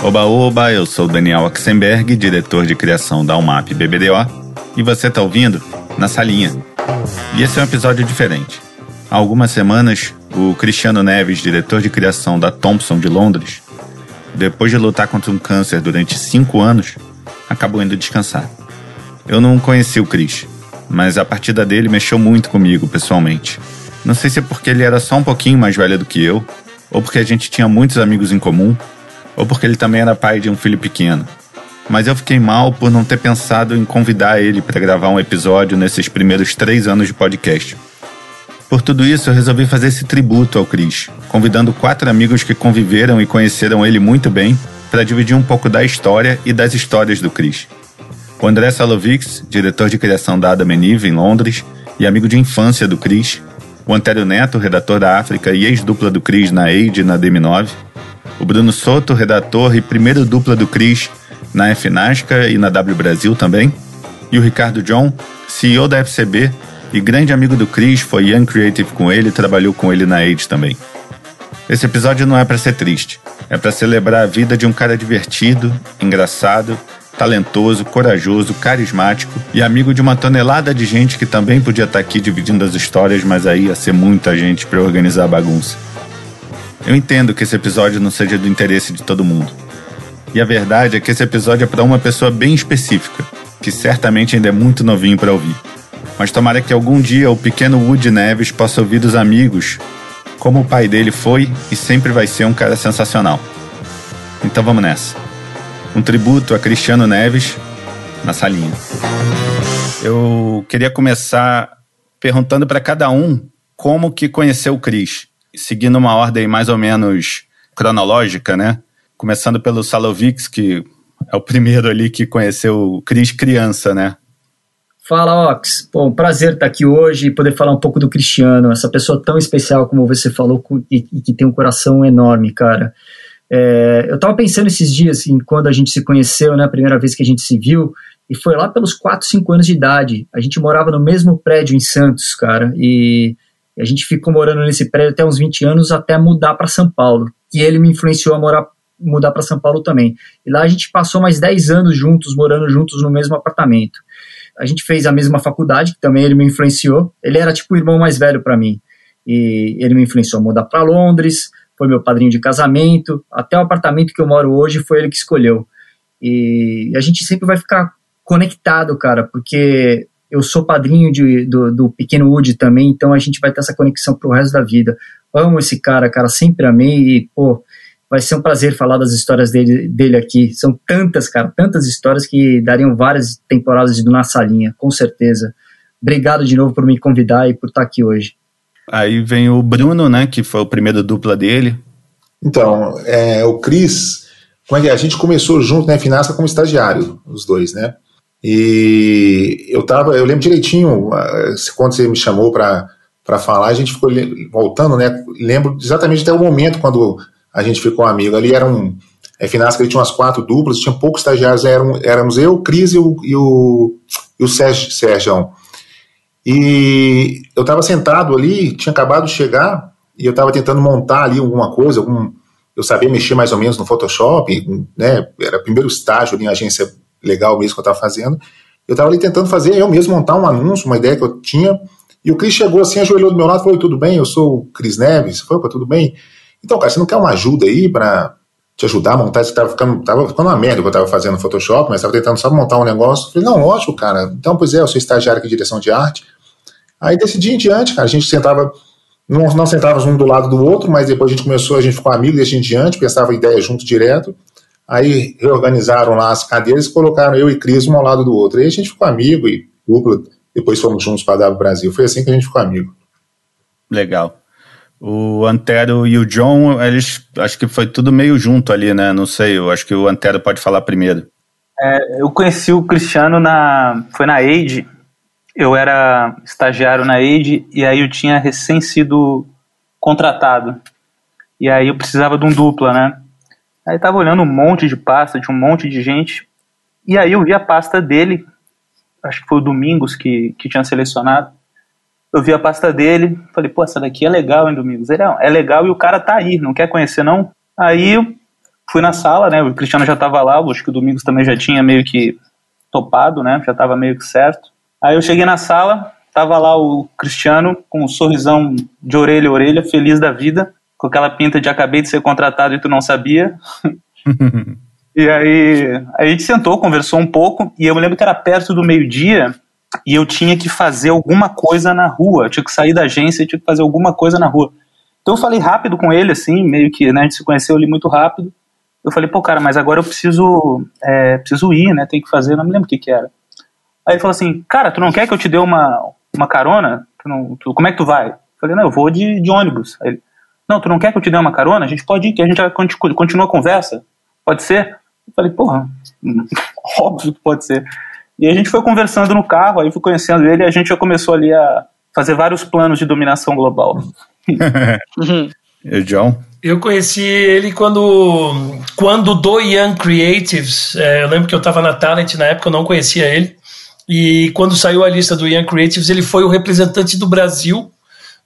Oba Oba, eu sou Daniel Axenberg, diretor de criação da UMAP BBDO, e você está ouvindo Na Salinha. E esse é um episódio diferente. Há algumas semanas, o Cristiano Neves, diretor de criação da Thompson de Londres, depois de lutar contra um câncer durante cinco anos, acabou indo descansar. Eu não conheci o Chris, mas a partida dele mexeu muito comigo pessoalmente. Não sei se é porque ele era só um pouquinho mais velho do que eu, ou porque a gente tinha muitos amigos em comum, ou porque ele também era pai de um filho pequeno. Mas eu fiquei mal por não ter pensado em convidar ele para gravar um episódio nesses primeiros três anos de podcast. Por tudo isso, eu resolvi fazer esse tributo ao Chris, convidando quatro amigos que conviveram e conheceram ele muito bem para dividir um pouco da história e das histórias do Chris. O André Salovics, diretor de criação da Adam Eve em Londres e amigo de infância do Chris. O Antério Neto, redator da África e ex-dupla do Chris na AID e na DM9 o Bruno Soto, redator e primeiro dupla do Cris na FNASCA e na W Brasil também, e o Ricardo John, CEO da FCB e grande amigo do Cris, foi Young Creative com ele e trabalhou com ele na Age também. Esse episódio não é para ser triste, é para celebrar a vida de um cara divertido, engraçado, talentoso, corajoso, carismático e amigo de uma tonelada de gente que também podia estar aqui dividindo as histórias, mas aí ia ser muita gente para organizar a bagunça. Eu entendo que esse episódio não seja do interesse de todo mundo. E a verdade é que esse episódio é para uma pessoa bem específica, que certamente ainda é muito novinho para ouvir. Mas tomara que algum dia o pequeno Woody Neves possa ouvir dos amigos como o pai dele foi e sempre vai ser um cara sensacional. Então vamos nessa. Um tributo a Cristiano Neves na salinha. Eu queria começar perguntando para cada um como que conheceu o Cris seguindo uma ordem mais ou menos cronológica, né? Começando pelo Salovics, que é o primeiro ali que conheceu o Cris criança, né? Fala, Ox. Bom, prazer estar aqui hoje e poder falar um pouco do Cristiano, essa pessoa tão especial como você falou e, que tem um coração enorme, cara. É, eu estava pensando esses dias, assim, quando a gente se conheceu, né, a primeira vez que a gente se viu, e foi lá pelos 4, 5 anos de idade. A gente morava no mesmo prédio em Santos, cara, e a gente ficou morando nesse prédio até uns 20 anos, até mudar para São Paulo. E ele me influenciou a morar, mudar para São Paulo também. E lá a gente passou mais 10 anos juntos, morando juntos no mesmo apartamento. A gente fez a mesma faculdade, que também ele me influenciou. Ele era tipo o irmão mais velho para mim. E ele me influenciou a mudar para Londres, foi meu padrinho de casamento, até o apartamento que eu moro hoje foi ele que escolheu. E a gente sempre vai ficar conectado, cara, porque eu sou padrinho de, do, do pequeno Woody também, então a gente vai ter essa conexão pro resto da vida. Amo esse cara, cara, sempre amei e, pô, vai ser um prazer falar das histórias dele, dele aqui. São tantas, cara, tantas histórias que dariam várias temporadas de Na Salinha, com certeza. Obrigado de novo por me convidar e por estar aqui hoje. Aí vem o Bruno, né, que foi o primeiro dupla dele. Então, é, o Cris, como é que é? A gente começou junto na né, Finasca como estagiário, os dois, né? E eu tava, eu lembro direitinho quando você me chamou para falar, a gente ficou voltando, né? Lembro exatamente até o momento quando a gente ficou amigo. Ali era um é, Finasca, tinha umas quatro duplas, tinha poucos estagiários, eram, éramos eu, Cris e o, e o, e o Sérgio, Sérgio. E eu estava sentado ali, tinha acabado de chegar, e eu estava tentando montar ali alguma coisa, algum, eu sabia mexer mais ou menos no Photoshop, né? Era o primeiro estágio ali em agência legal mesmo que eu estava fazendo. Eu estava ali tentando fazer eu mesmo montar um anúncio, uma ideia que eu tinha. E o Cris chegou assim, ajoelhou do meu lado e falou: Tudo bem, eu sou o Cris Neves. Foi, tudo bem? Então, cara, você não quer uma ajuda aí para te ajudar a montar? Você estava ficando, tava ficando uma merda que eu estava fazendo no Photoshop, mas estava tentando só montar um negócio. Eu falei: Não, lógico, cara. Então, pois é, eu sou estagiário aqui de direção de arte. Aí, desse dia em diante, cara, a gente sentava. Não, não sentávamos um do lado do outro, mas depois a gente começou, a gente ficou amigo desse dia em diante, pensava ideia junto direto. Aí reorganizaram lá as cadeiras e colocaram eu e Cris um ao lado do outro. Aí a gente ficou amigo e dupla. Depois fomos juntos para a Brasil. Foi assim que a gente ficou amigo. Legal. O Antero e o John, eles acho que foi tudo meio junto ali, né? Não sei, eu acho que o Antero pode falar primeiro. É, eu conheci o Cristiano na. Foi na AID. Eu era estagiário na AID e aí eu tinha recém sido contratado. E aí eu precisava de um dupla, né? Aí tava olhando um monte de pasta de um monte de gente. E aí eu vi a pasta dele, acho que foi o Domingos que, que tinha selecionado. Eu vi a pasta dele, falei, pô, essa daqui é legal, hein, Domingos? Ele, é, legal e o cara tá aí, não quer conhecer, não? Aí eu fui na sala, né? O Cristiano já estava lá, acho que o Domingos também já tinha meio que topado, né? Já estava meio que certo. Aí eu cheguei na sala, tava lá o Cristiano com um sorrisão de orelha a orelha, feliz da vida, com aquela pinta de acabei de ser contratado e tu não sabia. e aí a gente sentou, conversou um pouco, e eu me lembro que era perto do meio-dia e eu tinha que fazer alguma coisa na rua, eu tinha que sair da agência e tinha que fazer alguma coisa na rua. Então eu falei rápido com ele, assim, meio que, né, a gente se conheceu ali muito rápido. Eu falei, pô, cara, mas agora eu preciso, é, preciso ir, né, tem que fazer, não me lembro o que que era. Aí ele falou assim, cara, tu não quer que eu te dê uma, uma carona? Tu não, tu, como é que tu vai? Eu falei, não, eu vou de, de ônibus. Aí ele, não, tu não quer que eu te dê uma carona? A gente pode ir, que a gente continua a conversa. Pode ser? Eu falei, porra, óbvio que pode ser. E a gente foi conversando no carro, aí fui conhecendo ele e a gente já começou ali a fazer vários planos de dominação global. e John? Eu conheci ele quando, quando do Young Creatives, é, eu lembro que eu estava na Talent na época, eu não conhecia ele, e quando saiu a lista do Young Creatives, ele foi o representante do Brasil,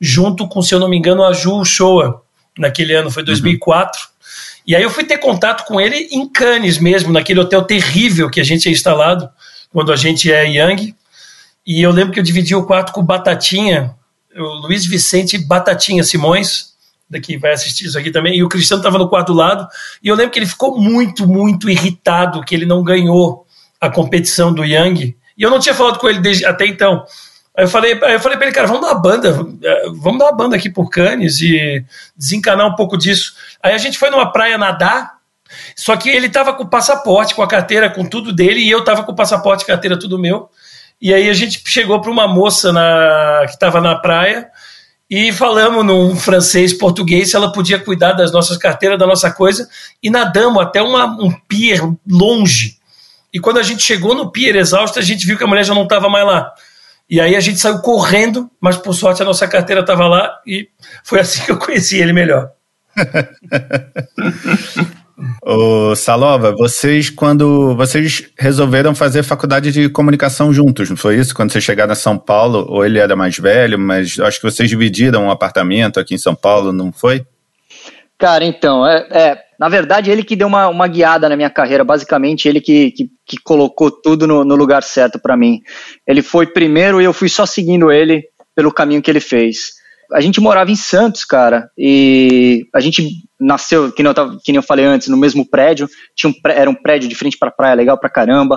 junto com, se eu não me engano, a Ju Shoa, naquele ano, foi 2004. Uhum. E aí eu fui ter contato com ele em Cannes mesmo, naquele hotel terrível que a gente tinha instalado, quando a gente é Young. E eu lembro que eu dividi o quarto com o Batatinha, o Luiz Vicente Batatinha Simões, daqui vai assistir isso aqui também, e o Cristiano estava no quarto lado, e eu lembro que ele ficou muito, muito irritado que ele não ganhou a competição do Young, e eu não tinha falado com ele desde, até então. Aí eu falei, eu falei para ele, cara, vamos dar uma banda, vamos dar uma banda aqui por Cannes e desencanar um pouco disso. Aí a gente foi numa praia nadar, só que ele tava com o passaporte, com a carteira, com tudo dele, e eu tava com o passaporte, carteira, tudo meu. E aí a gente chegou para uma moça na, que estava na praia e falamos num francês português se ela podia cuidar das nossas carteiras, da nossa coisa, e nadamos até uma, um pier longe. E quando a gente chegou no pier exausto, a gente viu que a mulher já não estava mais lá. E aí a gente saiu correndo, mas por sorte a nossa carteira estava lá e foi assim que eu conheci ele melhor. Ô, Salova, vocês quando vocês resolveram fazer faculdade de comunicação juntos, não foi isso? Quando vocês chegaram a São Paulo, ou ele era mais velho, mas acho que vocês dividiram um apartamento aqui em São Paulo, não foi? Cara, então, é, é na verdade ele que deu uma, uma guiada na minha carreira, basicamente ele que, que, que colocou tudo no, no lugar certo para mim. Ele foi primeiro e eu fui só seguindo ele pelo caminho que ele fez. A gente morava em Santos, cara, e a gente nasceu, que nem eu, que nem eu falei antes, no mesmo prédio, tinha um, era um prédio de frente para praia, legal pra caramba,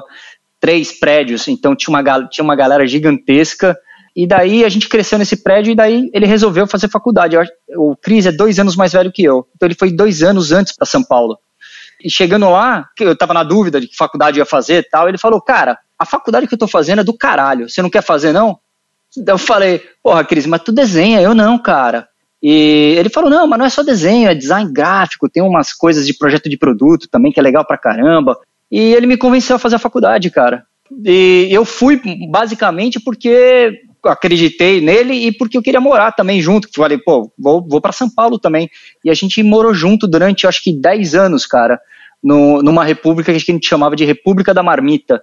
três prédios, então tinha uma, tinha uma galera gigantesca, e daí a gente cresceu nesse prédio e daí ele resolveu fazer faculdade. O Cris é dois anos mais velho que eu, então ele foi dois anos antes para São Paulo. E chegando lá, eu estava na dúvida de que faculdade ia fazer e tal, ele falou, cara, a faculdade que eu estou fazendo é do caralho, você não quer fazer não? Então eu falei, porra, Cris, mas tu desenha, eu não, cara. E ele falou, não, mas não é só desenho, é design gráfico, tem umas coisas de projeto de produto também que é legal pra caramba. E ele me convenceu a fazer a faculdade, cara. E eu fui basicamente porque acreditei nele e porque eu queria morar também junto. Falei, pô, vou, vou para São Paulo também. E a gente morou junto durante, acho que 10 anos, cara no, numa república que a gente chamava de República da Marmita.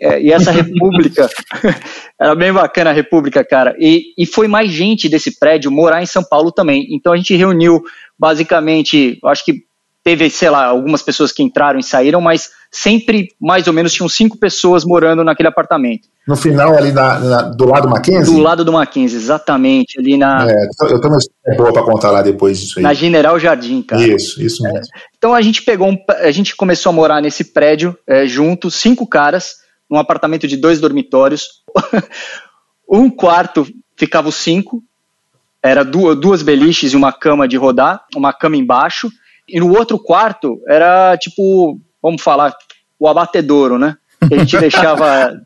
É, e essa república, era bem bacana a república, cara. E, e foi mais gente desse prédio morar em São Paulo também. Então a gente reuniu basicamente, acho que teve, sei lá, algumas pessoas que entraram e saíram, mas sempre mais ou menos tinham cinco pessoas morando naquele apartamento. No final, ali na, na, do lado do Mackenzie? Do lado do Mackenzie, exatamente. Ali na. É, eu tenho uma história boa para contar lá depois disso aí. Na General Jardim, cara. Isso, isso mesmo. É, então a gente pegou um, a gente começou a morar nesse prédio é, junto, cinco caras, num apartamento de dois dormitórios. um quarto ficava os cinco, era duas, duas beliches e uma cama de rodar, uma cama embaixo. E no outro quarto era tipo, vamos falar, o abatedouro, né? Que a gente deixava.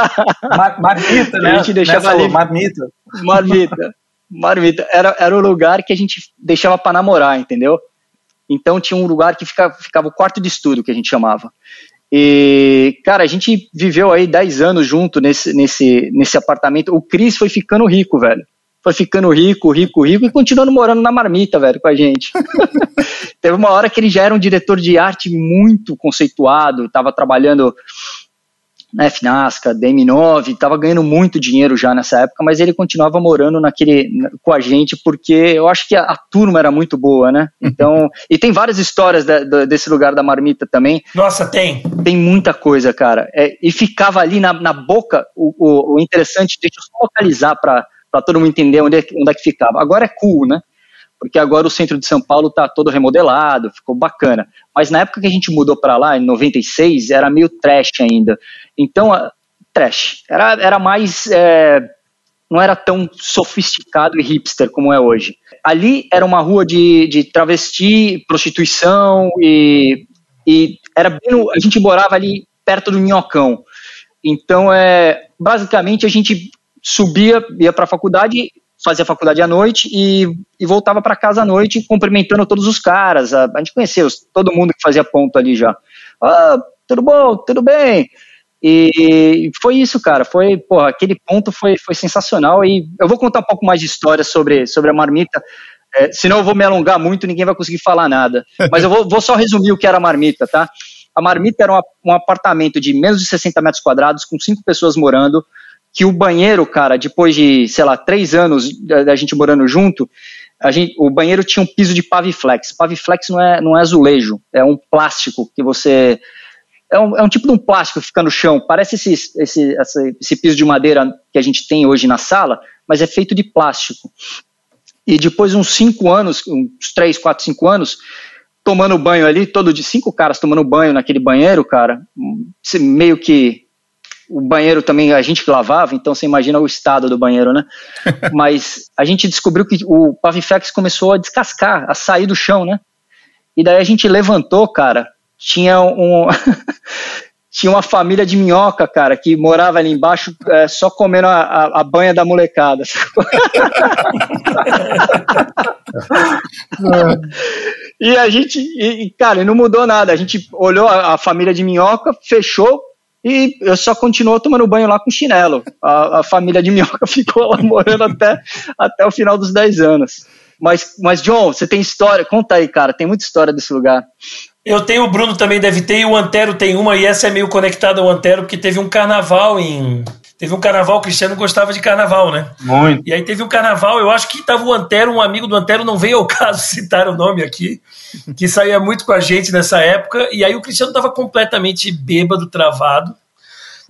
marmita, né? A gente deixava ali. Marmita. Marmita. Marmita. Era, era o lugar que a gente deixava para namorar, entendeu? Então tinha um lugar que ficava, ficava o quarto de estudo, que a gente chamava. E, cara, a gente viveu aí 10 anos junto nesse, nesse, nesse apartamento. O Cris foi ficando rico, velho. Foi ficando rico, rico, rico e continuando morando na marmita, velho, com a gente. Teve uma hora que ele já era um diretor de arte muito conceituado, estava trabalhando né, Finasca, DM9, estava ganhando muito dinheiro já nessa época, mas ele continuava morando naquele com a gente porque eu acho que a, a turma era muito boa, né? Então, e tem várias histórias de, de, desse lugar da marmita também. Nossa, tem. Tem muita coisa, cara. É, e ficava ali na, na boca, o, o, o interessante, deixa eu só localizar para todo mundo entender onde é, onde é que ficava. Agora é cool, né? porque agora o centro de São Paulo está todo remodelado, ficou bacana. Mas na época que a gente mudou para lá, em 96, era meio trash ainda. Então, trash. Era, era mais. É, não era tão sofisticado e hipster como é hoje. Ali era uma rua de, de travesti, prostituição e, e era bem no, a gente morava ali perto do Minhocão. Então, é, basicamente, a gente subia, ia para a faculdade fazia faculdade à noite e, e voltava para casa à noite cumprimentando todos os caras. A, a gente conhecia todo mundo que fazia ponto ali já. Ah, tudo bom, tudo bem. E foi isso, cara. Foi, porra, aquele ponto foi, foi sensacional. E eu vou contar um pouco mais de história sobre, sobre a marmita. É, senão eu vou me alongar muito, ninguém vai conseguir falar nada. Mas eu vou, vou só resumir o que era a marmita, tá? A marmita era um, um apartamento de menos de 60 metros quadrados, com cinco pessoas morando, que o banheiro, cara, depois de, sei lá, três anos da, gente morando junto, gente, o banheiro tinha um piso de paviflex. Paviflex não é, não é azulejo, é um plástico que você. É um, é um tipo de um plástico que fica no chão. Parece esse, esse, esse, esse piso de madeira que a gente tem hoje na sala, mas é feito de plástico. E depois uns cinco anos, uns três, quatro, cinco anos, tomando banho ali, todo de cinco caras tomando banho naquele banheiro, cara, meio que o banheiro também a gente lavava, então você imagina o estado do banheiro, né? Mas a gente descobriu que o Paviflex começou a descascar, a sair do chão, né? E daí a gente levantou, cara, tinha um tinha uma família de minhoca, cara, que morava ali embaixo é, só comendo a, a, a, banha da molecada. e a gente, e, cara, não mudou nada. A gente olhou a, a família de minhoca, fechou, e eu só continuou tomando banho lá com chinelo. A, a família de minhoca ficou lá morando até, até o final dos 10 anos. Mas, mas, John, você tem história? Conta aí, cara. Tem muita história desse lugar. Eu tenho, o Bruno também deve ter, e o Antero tem uma, e essa é meio conectada ao Antero, porque teve um carnaval em. Teve um carnaval, o Cristiano gostava de carnaval, né? Muito. E aí teve um carnaval, eu acho que tava o Antero, um amigo do Antero, não veio ao caso citar o nome aqui, que saía muito com a gente nessa época, e aí o Cristiano tava completamente bêbado, travado.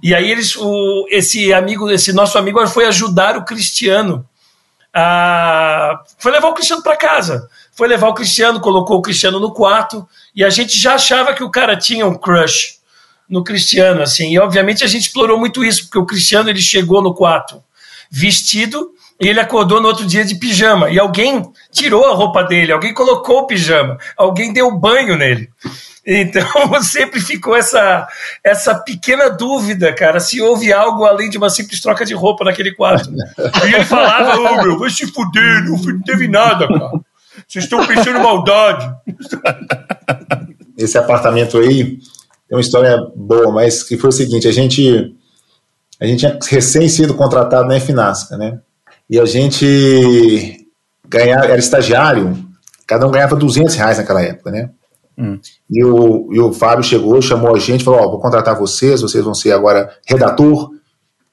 E aí eles, o, esse amigo, esse nosso amigo foi ajudar o Cristiano. A, foi levar o Cristiano para casa. Foi levar o Cristiano, colocou o Cristiano no quarto e a gente já achava que o cara tinha um crush no Cristiano, assim. E obviamente a gente explorou muito isso, porque o Cristiano ele chegou no quarto vestido e ele acordou no outro dia de pijama. E alguém tirou a roupa dele, alguém colocou o pijama, alguém deu banho nele. Então sempre ficou essa, essa pequena dúvida, cara, se houve algo além de uma simples troca de roupa naquele quarto. E ele falava, ô oh, meu, vai se fuder, não teve nada, cara. Vocês estão pensando maldade. Esse apartamento aí tem uma história boa, mas que foi o seguinte, a gente a gente tinha recém sido contratado na Finasca, né? E a gente ganhava, era estagiário, cada um ganhava 200 reais naquela época, né? Hum. E, o, e o Fábio chegou, chamou a gente, falou: Ó, vou contratar vocês, vocês vão ser agora redator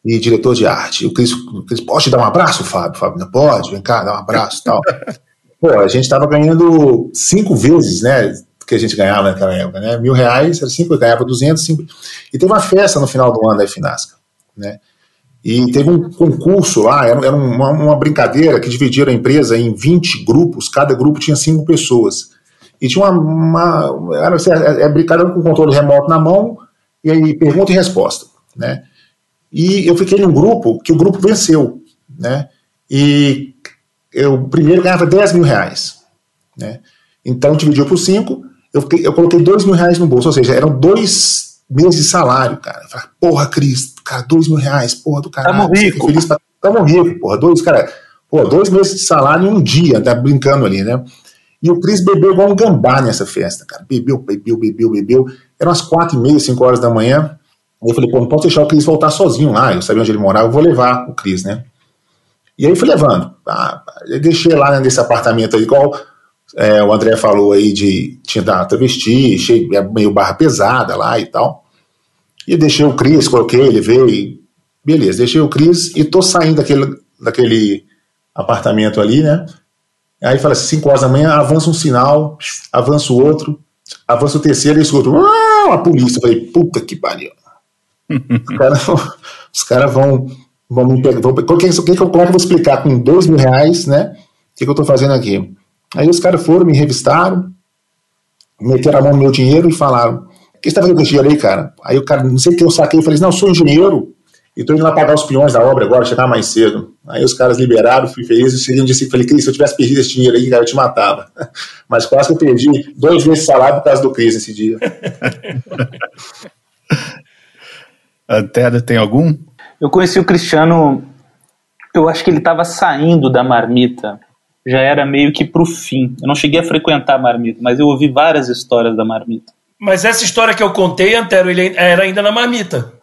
e diretor de arte. E o Cris, o Cris pode te dar um abraço, Fábio? Fábio, não pode, vem cá, dá um abraço e tal. Pô, a gente estava ganhando cinco vezes, né? Que a gente ganhava naquela época, né? Mil reais, era cinco, eu ganhava duzentos, cinco. E teve uma festa no final do ano da Finasca, né? E teve um concurso lá, era, uma, uma, brincadeira que dividiram a empresa em 20 grupos, cada grupo tinha cinco pessoas. E tinha uma. uma era, assim, é, é brincadeira com controle remoto na mão, e aí pergunta e resposta. Né? E eu fiquei num grupo que o grupo venceu. Né? E eu primeiro ganhava 10 mil reais. Né? Então dividiu por 5, eu, eu coloquei 2 mil reais no bolso, ou seja, eram dois meses de salário, cara. Eu falei, porra, Cris, cara, 2 mil reais, porra do caralho. Tamo rico. Feliz pra... Tamo rico, porra. Dois, cara, porra, dois meses de salário em um dia, tá brincando ali, né? E o Cris bebeu igual um gambá nessa festa, cara. Bebeu, bebeu, bebeu, bebeu. Eram umas quatro e meia, cinco horas da manhã. Aí eu falei, pô, não posso deixar o Cris voltar sozinho lá. Eu sabia onde ele morava, eu vou levar o Cris, né? E aí fui levando. Ah, deixei lá né, nesse apartamento aí, igual é, o André falou aí de tinha da travesti, cheio, é meio barra pesada lá e tal. E deixei o Cris, coloquei, ele veio e. Beleza, deixei o Cris e tô saindo daquele, daquele apartamento ali, né? Aí fala assim, 5 horas da manhã, avança um sinal, avança o outro, avança o terceiro e escuto, ah, a polícia. Eu falei, puta que pariu. os caras cara vão, vão me pegar. Vão, é que, como é que eu vou explicar com dois mil reais, né? O que, que eu tô fazendo aqui? Aí os caras foram, me revistaram, meteram a mão no meu dinheiro e falaram: O que você tá fazendo com esse dinheiro aí, cara? Aí o cara, não sei o que eu saquei, eu falei: Não, eu sou engenheiro e tô indo lá pagar os peões da obra agora, chegar mais cedo. Aí os caras liberaram, fui feliz. E seguinte disse: Falei, Cris, se eu tivesse perdido esse dinheiro aí, cara, eu te matava. Mas quase que eu perdi dois vezes o salário por causa do Cris nesse dia. Antero, tem algum? Eu conheci o Cristiano, eu acho que ele estava saindo da marmita já era meio que pro fim. Eu não cheguei a frequentar a Marmita, mas eu ouvi várias histórias da Marmita. Mas essa história que eu contei, Antero, ele era ainda na Marmita.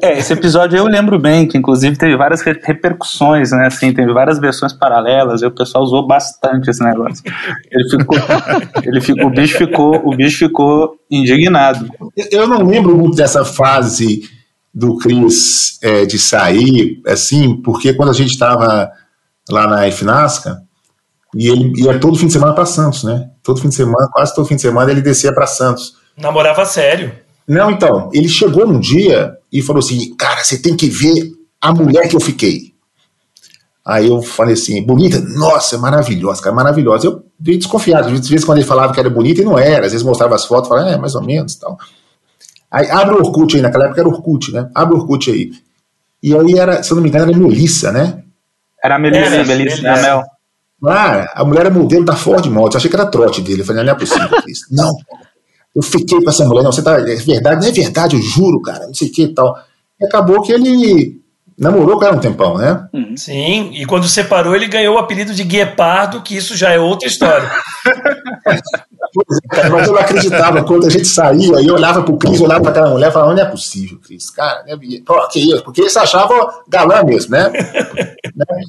É, esse episódio eu lembro bem, que inclusive teve várias repercussões, né? Assim, teve várias versões paralelas, e o pessoal usou bastante esse negócio. Ele ficou, ele ficou, o bicho ficou, o bicho ficou indignado. Eu não lembro muito dessa fase do Cris é, de sair, assim, porque quando a gente estava lá na FNASCA, e ele ia todo fim de semana para Santos, né? Todo fim de semana, quase todo fim de semana, ele descia para Santos. Namorava sério. Não, então, ele chegou num dia e falou assim: Cara, você tem que ver a mulher que eu fiquei. Aí eu falei assim: Bonita? Nossa, é maravilhosa, cara, maravilhosa. Eu fiquei desconfiado. Às vezes, quando ele falava que era bonita, e não era. Às vezes mostrava as fotos, falava, é, mais ou menos tal. Aí abre o Orkut aí, naquela época era Orkut, né? Abre o Orkut aí. E aí era, se eu não me engano, era Melissa, né? Era a Melissa, Melissa, Melissa. Mel. Ah, a mulher é modelo da Ford Motos. Eu achei que era trote dele. Eu falei, não é possível isso. não, eu fiquei com essa mulher. Não, você tá. É verdade, não é verdade, eu juro, cara. Não sei o que e tal. E acabou que ele namorou com ela um tempão, né? Uhum. Sim, e quando separou, ele ganhou o apelido de Guepardo, que isso já é outra história. cara, mas eu não acreditava. Quando a gente saía, eu olhava pro Cris, olhava pra aquela mulher e falava, não é possível, Cris. Cara? Pô, que isso? Porque ele se achava galã mesmo, né?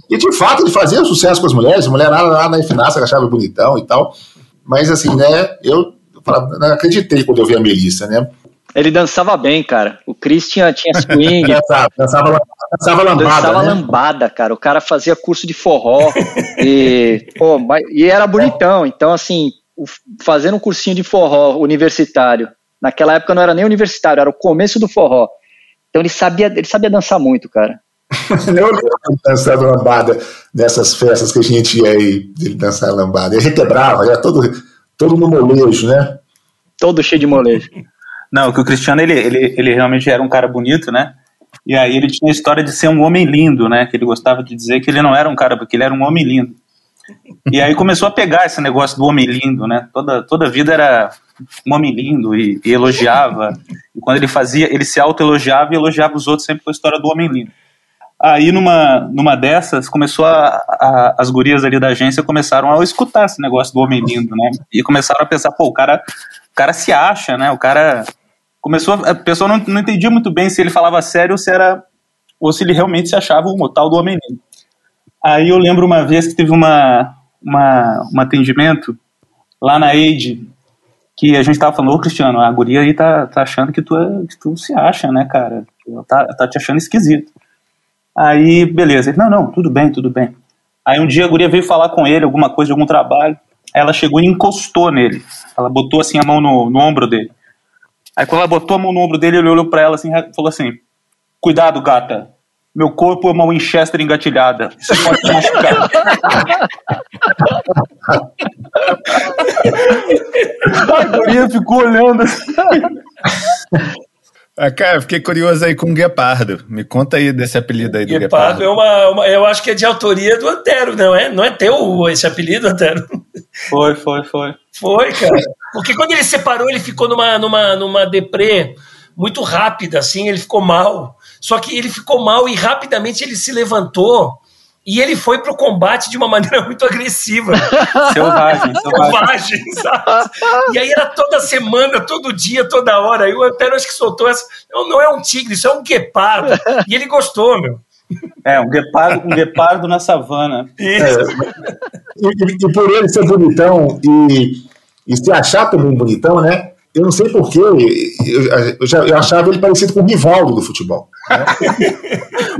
e de fato ele fazia sucesso com as mulheres, a mulher lá, lá na Efinácia achava bonitão e tal. Mas assim, né, eu falava, não acreditei quando eu vi a Melissa, né? Ele dançava bem, cara. O Chris tinha, tinha swing. dançava, dançava, dançava lambada. Dançava né? lambada, cara. O cara fazia curso de forró. e, pô, e era bonitão. Então, assim, fazendo um cursinho de forró universitário. Naquela época não era nem universitário, era o começo do forró. Então ele sabia, ele sabia dançar muito, cara. eu lembro dançar lambada nessas festas que a gente ia aí, ele dançar lambada. Ele requebrava, era todo, todo no molejo, né? Todo cheio de molejo. Não, que o Cristiano, ele, ele, ele realmente era um cara bonito, né? E aí ele tinha a história de ser um homem lindo, né? Que ele gostava de dizer que ele não era um cara, porque ele era um homem lindo. E aí começou a pegar esse negócio do homem lindo, né? Toda, toda a vida era um homem lindo e, e elogiava. E quando ele fazia, ele se auto-elogiava e elogiava os outros sempre com a história do homem lindo. Aí numa, numa dessas, começou a, a, as gurias ali da agência começaram a escutar esse negócio do homem lindo, né? E começaram a pensar, pô, o cara, o cara se acha, né? O cara começou, a pessoa não, não entendia muito bem se ele falava sério ou se era ou se ele realmente se achava o tal do homem lindo. Aí eu lembro uma vez que teve uma, uma um atendimento lá na Aide que a gente tava falando, ô Cristiano, a guria aí tá, tá achando que tu, é, que tu se acha, né, cara? Tá, tá te achando esquisito. Aí, beleza. Ele, não, não, tudo bem, tudo bem. Aí um dia a guria veio falar com ele, alguma coisa algum trabalho. Ela chegou e encostou nele. Ela botou assim a mão no, no ombro dele. Aí quando ela botou a mão no ombro dele, ele olhou para ela assim falou assim: Cuidado, gata. Meu corpo é uma Winchester engatilhada. Isso pode te machucar. a guria ficou olhando assim. Ah, cara, fiquei curioso aí com o Guepardo. Me conta aí desse apelido aí do Guepardo. Guepardo é uma, uma, eu acho que é de autoria do Antero, não é? Não é teu esse apelido, Antero? Foi, foi, foi. Foi, cara. Porque quando ele separou, ele ficou numa, numa, numa deprê muito rápida, assim, ele ficou mal. Só que ele ficou mal e rapidamente ele se levantou e ele foi pro combate de uma maneira muito agressiva. Selvagem, selvagem. sabe? E aí era toda semana, todo dia, toda hora. E o Antero acho que soltou essa. Não, não é um tigre, isso é um guepardo. E ele gostou, meu. É, um guepardo, um guepardo na savana. É, e, e, por ele ser bonitão e, e se achar também bonitão, né? eu não sei porquê, eu, eu, já, eu achava ele parecido com o Rivaldo do futebol. Né?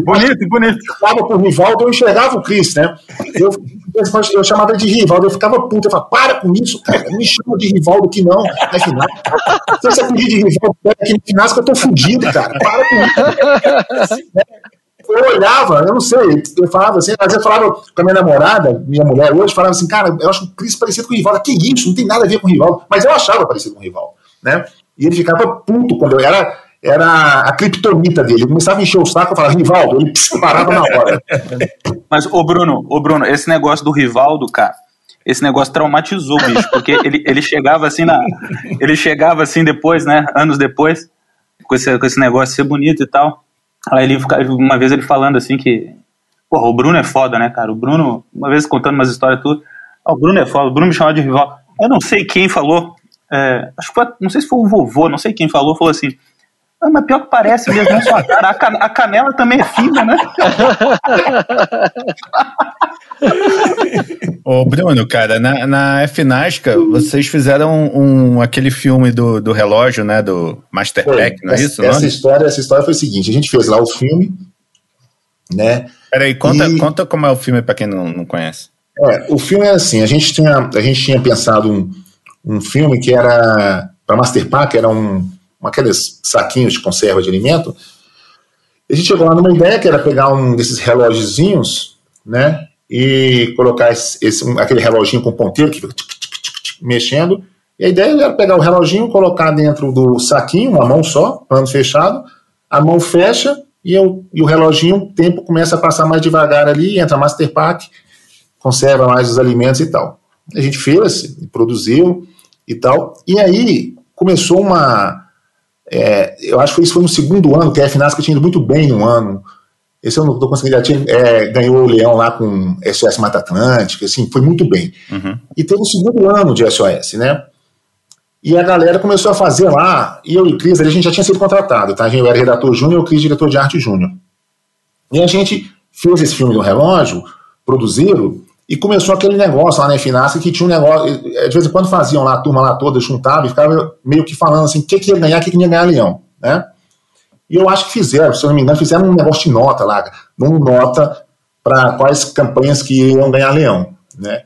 bonito, bonito. Eu o Rivaldo, eu enxergava o Cris, né? Eu, eu chamava de Rivaldo, eu ficava puto, eu falava, para com isso, cara, não me chama de Rivaldo aqui não, na final. Se você pedir de Rivaldo aqui no final, que eu tô fudido, cara, para com isso. eu olhava, eu não sei, eu falava assim, às vezes eu falava com a minha namorada, minha mulher hoje, falava assim, cara, eu acho o Cris parecido com o Rivaldo. Que isso, não tem nada a ver com o Rivaldo. Mas eu achava parecido com o Rivaldo né? E ele ficava puto quando eu era era a criptonita dele. Ele começava a encher o saco e falava, Rivaldo, ele parava na hora. Mas, ô Bruno, ô Bruno, esse negócio do Rivaldo, cara, esse negócio traumatizou o bicho, porque ele, ele chegava assim na. Ele chegava assim depois, né? Anos depois, com esse, com esse negócio ser bonito e tal. Aí ele uma vez ele falando assim que. Porra, o Bruno é foda, né, cara? O Bruno, uma vez contando umas histórias tudo. Ah, o Bruno é foda, o Bruno me chamava de rival. Eu não sei quem falou, é, acho que foi, não sei se foi o vovô, não sei quem falou, falou assim. Ah, mas pior que parece mesmo, não sua cara. A, can a canela também é fina, né? Ô, Bruno, cara, na, na FNASCA, vocês fizeram um, um, aquele filme do, do relógio, né? Do Master Pack, não é essa, isso? Essa história, essa história foi o seguinte: a gente fez lá o filme, né? Peraí, conta, e... conta como é o filme para quem não, não conhece. É, o filme é assim: a gente tinha, a gente tinha pensado um um filme que era para Master Pack, era um, aqueles saquinhos de conserva de alimento. A gente chegou lá numa ideia que era pegar um desses relógiozinhos, né, e colocar esse, esse aquele reloginho com ponteiro que fica tic, tic, tic, mexendo. E a ideia era pegar o reloginho, colocar dentro do saquinho, uma mão só, pano fechado, a mão fecha e, eu, e o reloginho, o tempo começa a passar mais devagar ali, entra Master Pack, conserva mais os alimentos e tal. A gente fez, produziu, e tal. E aí começou uma. É, eu acho que isso foi no segundo ano, que a FNASCA tinha ido muito bem no ano. Esse eu não estou conseguindo. Tinha, é, ganhou o Leão lá com SOS Mata Atlântica, assim, foi muito bem. Uhum. E teve o segundo ano de SOS, né? E a galera começou a fazer lá, e eu e o Cris, a gente já tinha sido contratado, tá? Eu era redator júnior e o Cris diretor de arte júnior. E a gente fez esse filme do relógio, produziram, e começou aquele negócio lá na FNASC que tinha um negócio. Eh, de vez em quando faziam lá, a turma lá toda juntava e ficava meio que falando assim: o que, que ia ganhar, o que, que ia ganhar Leão. Né? E eu acho que fizeram, se eu não me engano, fizeram um negócio de nota lá, uma nota para quais campanhas que iam ganhar Leão. Né?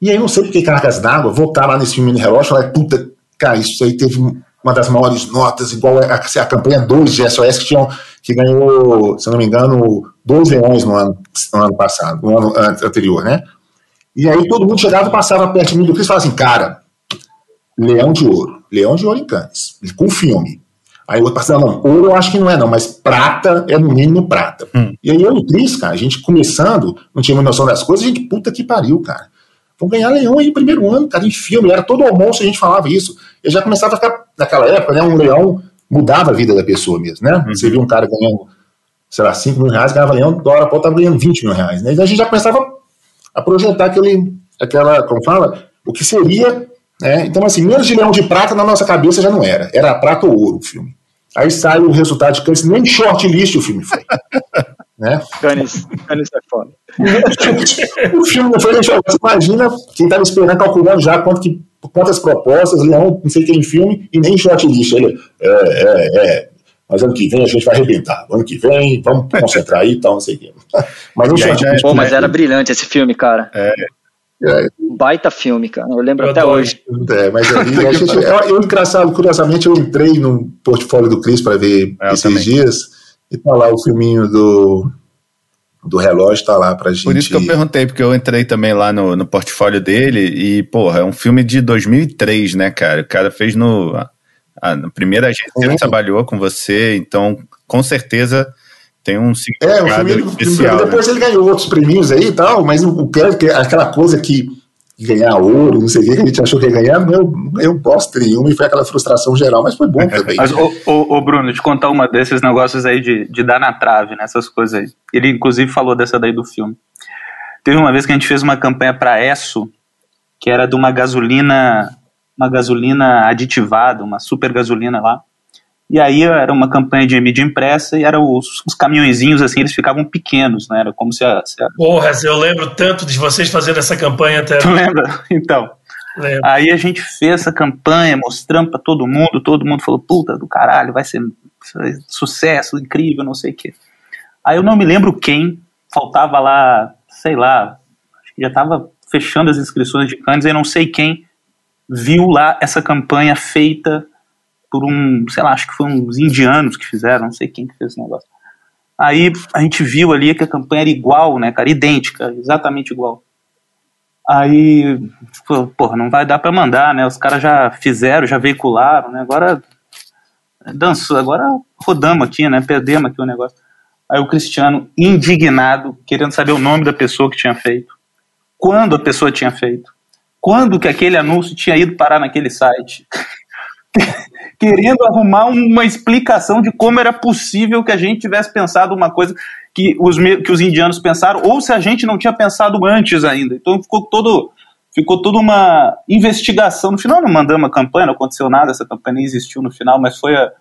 E aí, não sei porque Cargas d'Água, voltar lá nesse filme de relógio e falar: puta, cara, isso aí teve uma das maiores notas, igual a, a campanha 2 de SOS, que, tinham, que ganhou, se não me engano, dois leões no ano, no ano passado, no ano anterior, né? E aí todo mundo chegava e passava perto de mim do Cris e falava assim, cara, leão de ouro, leão de ouro em Cannes, com filme. Aí o outro passava, não, ouro eu acho que não é não, mas prata é no mínimo prata. Hum. E aí eu e o Cris, cara, a gente começando, não tinha noção das coisas, a gente, puta que pariu, cara. Vamos ganhar leão aí no primeiro ano, cara, em filme, era todo almoço a gente falava isso. Eu já começava a ficar, naquela época, né, um leão mudava a vida da pessoa mesmo, né? Uhum. Você viu um cara ganhando sei lá, 5 mil reais, ganhava leão, dólar pau estava ganhando 20 mil reais. Né? Então a gente já começava a projetar aquele, aquela, como fala, o que seria. Né? Então, assim, menos de leão de prata na nossa cabeça já não era. Era prata ou ouro o filme. Aí sai o resultado de Cannes, nem short list o filme foi. Né? Cannes, Cannes é foda. o filme não foi short Imagina quem estava esperando, calculando já quanto que, quantas propostas, leão, não sei quem filme, e nem short list. Ele, é, é, é, mas ano que vem a gente vai arrebentar. Ano que vem, vamos concentrar aí e tal, não sei o quê. Mas, não já, Pô, mas era brilhante esse filme, cara. É. É. Baita filme, cara. Eu lembro eu até hoje. É, mas ali, a gente, eu, eu, engraçado, curiosamente, eu entrei no portfólio do Cris para ver é, esses também. dias e tá lá o filminho do, do relógio, tá lá pra gente. Por isso que eu perguntei, porque eu entrei também lá no, no portfólio dele e, porra, é um filme de 2003, né, cara? O cara fez no a primeira agência ele trabalhou com você, então com certeza tem um significado é, o especial. Depois né? ele ganhou outros prêmios aí e tal, mas o que aquela coisa que ganhar ouro, não sei o que, que a gente achou que ia ganhar, eu, eu gosto nenhuma e foi aquela frustração geral, mas foi bom também. mas, ô, ô, ô, Bruno, te contar uma desses negócios aí de, de dar na trave, nessas né, coisas aí. Ele, inclusive, falou dessa daí do filme. Teve uma vez que a gente fez uma campanha para ESSO, que era de uma gasolina uma gasolina aditivada, uma super gasolina lá. E aí era uma campanha de mídia impressa e eram os, os caminhõezinhos assim, eles ficavam pequenos, né? Era como se a, se a... Porra, eu lembro tanto de vocês fazendo essa campanha até. Tu lembra? Então. Lembro. Aí a gente fez essa campanha, mostrando para todo mundo, todo mundo falou, puta do caralho, vai ser, sucesso, incrível, não sei o quê. Aí eu não me lembro quem, faltava lá, sei lá, acho que já estava fechando as inscrições de Cannes, eu não sei quem viu lá essa campanha feita por um, sei lá, acho que foi uns indianos que fizeram, não sei quem que fez esse negócio. Aí a gente viu ali que a campanha era igual, né, cara, idêntica, exatamente igual. Aí, porra, não vai dar para mandar, né? Os caras já fizeram, já veicularam, né? Agora dançou, agora rodamos aqui, né? Perdemos aqui o negócio. Aí o Cristiano, indignado, querendo saber o nome da pessoa que tinha feito, quando a pessoa tinha feito, quando que aquele anúncio tinha ido parar naquele site, querendo arrumar uma explicação de como era possível que a gente tivesse pensado uma coisa que os, que os indianos pensaram, ou se a gente não tinha pensado antes ainda. Então ficou todo ficou toda uma investigação. No final não mandamos a campanha, não aconteceu nada, essa campanha nem existiu no final, mas foi a,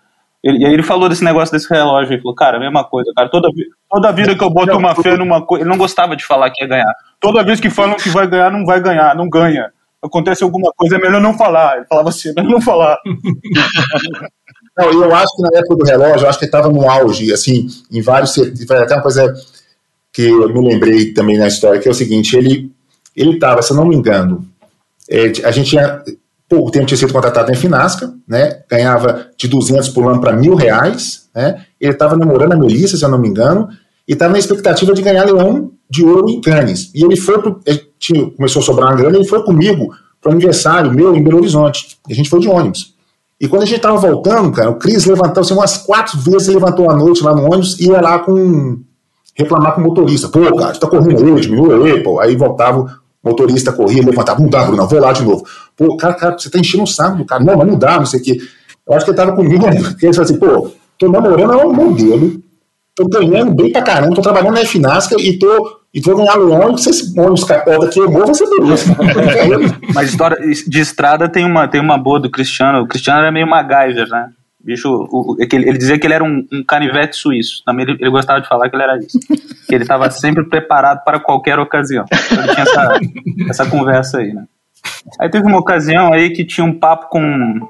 ele, e aí ele falou desse negócio desse relógio. Ele falou, cara, a mesma coisa, cara. Toda, toda vida que eu boto uma fé numa coisa. Ele não gostava de falar que ia ganhar. Toda vez que falam que vai ganhar, não vai ganhar, não ganha. Acontece alguma coisa, é melhor não falar. Ele falava assim, é melhor não falar. Não, eu acho que na época do relógio, eu acho que estava no auge, assim, em vários. Até uma coisa que eu me lembrei também na história, que é o seguinte: ele ele estava, se eu não me engano, é, a gente tinha pouco tempo tinha sido contratado em Finasca, né? Ganhava de 200 pulando para mil reais, né? Ele estava namorando a Melissa, se eu não me engano, e estava na expectativa de ganhar leão de ouro em Cannes. E ele foi pro, começou a sobrar uma grana, ele foi comigo para o aniversário meu em Belo Horizonte. E a gente foi de ônibus. E quando a gente estava voltando, cara, o Cris levantou assim, umas quatro vezes, ele levantou à noite lá no ônibus e ia lá com reclamar com o motorista. Pô, cara, tá correndo aí, diminui aí, pô. Aí voltava motorista corria, levantava, não dá, Bruno, vou lá de novo. Pô, cara, cara, você tá enchendo o saco do cara. Não, mas não dá, não sei o quê. Eu acho que ele tava comigo, ele falou assim, pô, tô namorando é um modelo, tô ganhando bem pra caramba, tô trabalhando na Finasca e tô, e vou ganhar no ônibus, se esse ônibus capota aqui, eu vai ser beleza. mas história de estrada tem uma, tem uma boa do Cristiano, o Cristiano era meio MacGyver, né? bicho, o, é ele dizia que ele era um, um canivete suíço. Também ele, ele, gostava de falar que ele era isso. que ele estava sempre preparado para qualquer ocasião. Então ele tinha essa, essa conversa aí, né? Aí teve uma ocasião aí que tinha um papo com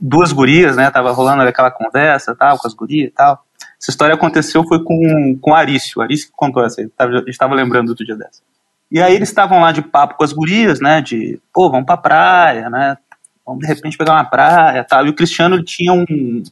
duas gurias, né? Tava rolando aquela conversa, tal, com as gurias e tal. Essa história aconteceu foi com, com Arício. Arício que contou essa aí. Tava, estava lembrando do dia dessa. E aí eles estavam lá de papo com as gurias, né? De, pô, vamos pra praia, né? Vamos de repente pegar uma praia tal. E o Cristiano tinha um,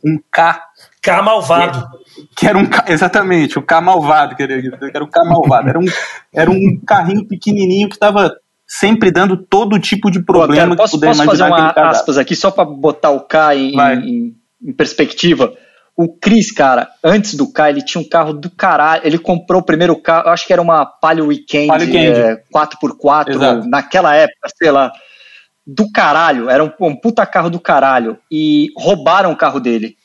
um K. K malvado. Que, que era um exatamente, o K malvado, que era, que era o K malvado. Era um, era um carrinho pequenininho que estava sempre dando todo tipo de problema Pô, cara, posso, que posso fazer uma aspas aqui só para botar o K em, em, em, perspectiva? O Cris, cara, antes do K, ele tinha um carro do caralho. Ele comprou o primeiro carro, acho que era uma Palio Weekend, Palio Weekend. É, 4x4, Exato. naquela época, sei lá do caralho, era um, um puta carro do caralho, e roubaram o carro dele.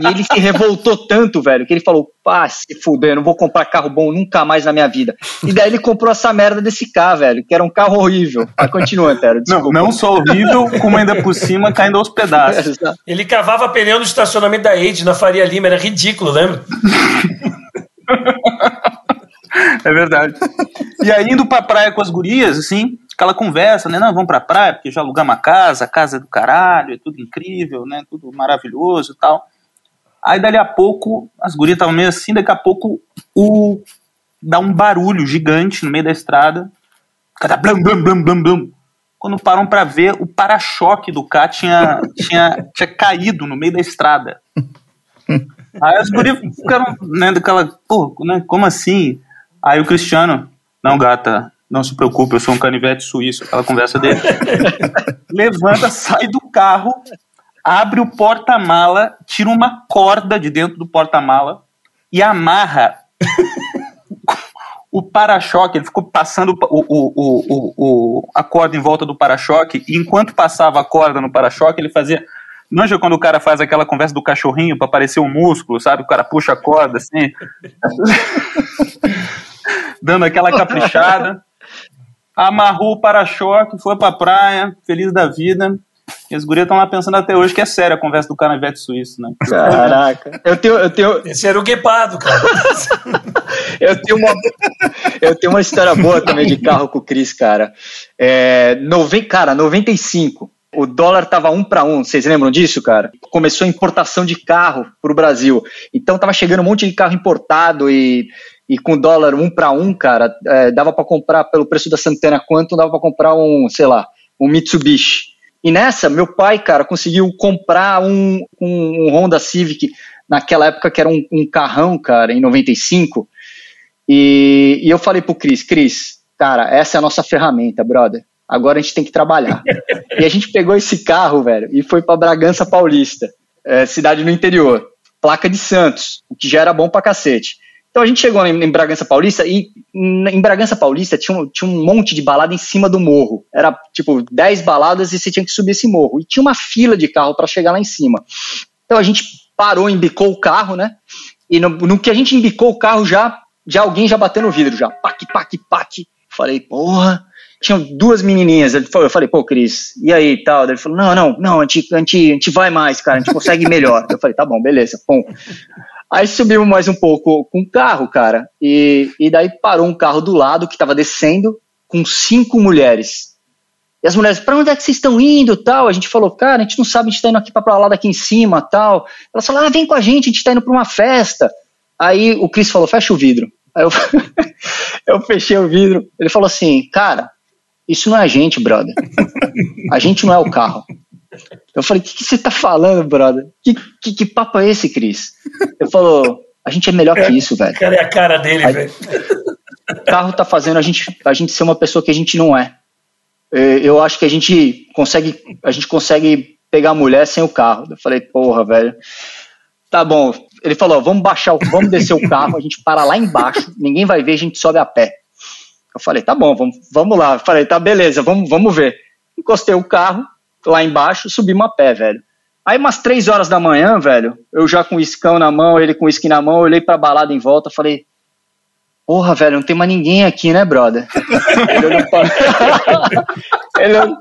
E ele se revoltou tanto, velho, que ele falou: pá, se fuder, eu não vou comprar carro bom nunca mais na minha vida. E daí ele comprou essa merda desse carro, velho, que era um carro horrível. Mas continua, Antero. Não, não só horrível, como ainda por cima caindo aos pedaços. ele cavava pneu no estacionamento da Age, na Faria Lima, era ridículo, lembra? é verdade. E aí, indo pra praia com as gurias, assim, aquela conversa, né? Não, vamos pra praia, porque já alugamos uma casa, a casa é do caralho, é tudo incrível, né? Tudo maravilhoso e tal. Aí dali a pouco, as gurias estavam meio assim, daqui a pouco o dá um barulho gigante no meio da estrada. Cada blam, blam, blam, blam, blam. Quando param para ver, o para-choque do carro tinha, tinha, tinha caído no meio da estrada. Aí as gurias ficaram, né, daquela, pô, né, como assim? Aí o Cristiano, não, gata, não se preocupe, eu sou um canivete suíço, aquela conversa dele. Levanta, sai do carro, abre o porta-mala, tira uma corda de dentro do porta-mala e amarra o para-choque. Ele ficou passando o, o, o, a corda em volta do para-choque, e enquanto passava a corda no para-choque, ele fazia. Manja quando o cara faz aquela conversa do cachorrinho para aparecer um músculo, sabe? O cara puxa a corda assim. dando aquela caprichada amarrou o para-choque, foi pra praia, feliz da vida. E as gurias estão lá pensando até hoje que é séria a conversa do canivete suíço, né? Caraca. Eu tenho, eu tenho... Esse era o guepado, cara. eu, tenho uma, eu tenho uma história boa também de carro com o Cris, cara. É, nove, cara, 95. O dólar tava um para um, vocês lembram disso, cara? Começou a importação de carro para o Brasil. Então tava chegando um monte de carro importado e, e com dólar um para um, cara, é, dava para comprar pelo preço da Santana Quantum, dava para comprar um, sei lá, um Mitsubishi. E nessa, meu pai, cara, conseguiu comprar um, um, um Honda Civic naquela época que era um, um carrão, cara, em 95. E, e eu falei pro Cris, Cris, cara, essa é a nossa ferramenta, brother agora a gente tem que trabalhar. e a gente pegou esse carro, velho, e foi para Bragança Paulista, é, cidade no interior, placa de Santos, o que já era bom pra cacete. Então a gente chegou em, Bragança Paulista e em Bragança Paulista tinha um, tinha um monte de balada em cima do morro. Era tipo 10 baladas e você tinha que subir esse morro. E tinha uma fila de carro para chegar lá em cima. Então a gente parou, embicou o carro, né? E no, no que a gente embicou o carro já, já alguém já bateu no vidro, já. Pac, pac, pac. Falei, porra, tinham duas menininhas. Eu falei, pô, Cris, e aí tal? Ele falou, não, não, não, a gente, a, gente, a gente vai mais, cara, a gente consegue melhor. Eu falei, tá bom, beleza, bom. Aí subimos mais um pouco com o carro, cara, e, e daí parou um carro do lado que estava descendo com cinco mulheres. E as mulheres, para onde é que vocês estão indo tal? A gente falou, cara, a gente não sabe, a gente tá indo aqui para lá daqui em cima tal. Elas falaram, ah, vem com a gente, a gente tá indo para uma festa. Aí o Cris falou, fecha o vidro. Aí eu, eu fechei o vidro. Ele falou assim, cara, isso não é a gente, brother. A gente não é o carro. Eu falei, o que, que, você tá falando, brother? Que, que, que papo é esse, Cris? Ele falou, a gente é melhor que isso, velho. Cara, é a cara dele, velho. O carro tá fazendo a gente, a gente ser uma pessoa que a gente não é. é. Eu acho que a gente consegue, a gente consegue pegar a mulher sem o carro. Eu falei, porra, velho. Tá bom. Ele falou, vamos baixar, vamos descer o carro, a gente para lá embaixo, ninguém vai ver, a gente sobe a pé. Eu falei, tá bom, vamos, vamos lá. Eu falei, tá, beleza, vamos, vamos ver. Encostei o carro lá embaixo, subimos a pé, velho. Aí, umas três horas da manhã, velho, eu já com o iscão na mão, ele com o isque na mão, eu olhei pra balada em volta, falei, porra, velho, não tem mais ninguém aqui, né, brother? ele, olhou pra... ele, olhou...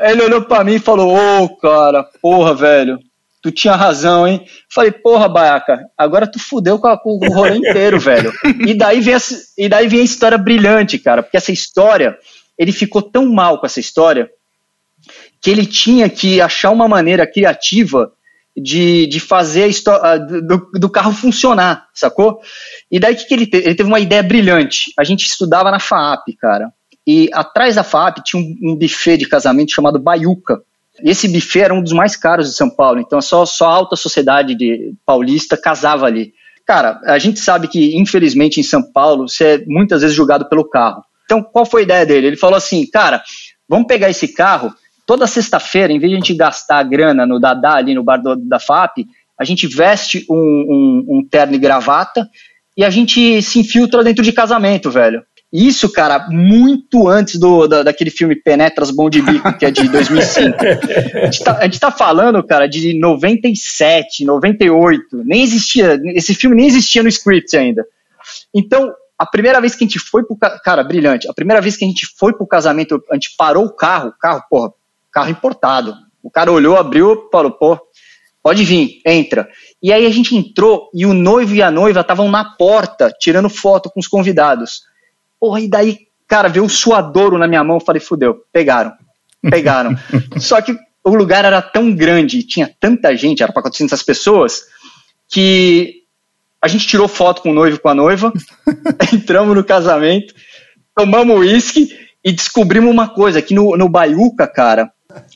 ele olhou pra mim e falou, ô, oh, cara, porra, velho, tu tinha razão, hein? Falei, porra, Baiaca, agora tu fudeu com, a, com o rolê inteiro, velho. E daí, vem a, e daí vem a história brilhante, cara, porque essa história, ele ficou tão mal com essa história, que ele tinha que achar uma maneira criativa de, de fazer a do, do carro funcionar, sacou? E daí que, que ele teve? Ele teve uma ideia brilhante. A gente estudava na FAAP, cara. E atrás da FAAP tinha um, um buffet de casamento chamado Baiuca esse buffet era um dos mais caros de São Paulo, então só, só a alta sociedade de, paulista casava ali. Cara, a gente sabe que, infelizmente, em São Paulo, você é muitas vezes julgado pelo carro. Então, qual foi a ideia dele? Ele falou assim, cara, vamos pegar esse carro, toda sexta-feira, em vez de a gente gastar a grana no Dadá, ali no bar do, da FAP, a gente veste um, um, um terno e gravata e a gente se infiltra dentro de casamento, velho. Isso, cara, muito antes do, da, daquele filme Penetras Bom de Bico, que é de 2005. a, gente tá, a gente tá falando, cara, de 97, 98. Nem existia, esse filme nem existia no script ainda. Então, a primeira vez que a gente foi pro. Cara, brilhante. A primeira vez que a gente foi pro casamento, a gente parou o carro, carro, porra, carro importado. O cara olhou, abriu, falou, pô, pode vir, entra. E aí a gente entrou e o noivo e a noiva estavam na porta, tirando foto com os convidados. Porra, e daí, cara, veio um suadouro na minha mão, falei, fudeu, pegaram, pegaram. Só que o lugar era tão grande, tinha tanta gente, era para 400 pessoas, que a gente tirou foto com o noivo e com a noiva, entramos no casamento, tomamos uísque e descobrimos uma coisa, que no, no Baiuca, cara,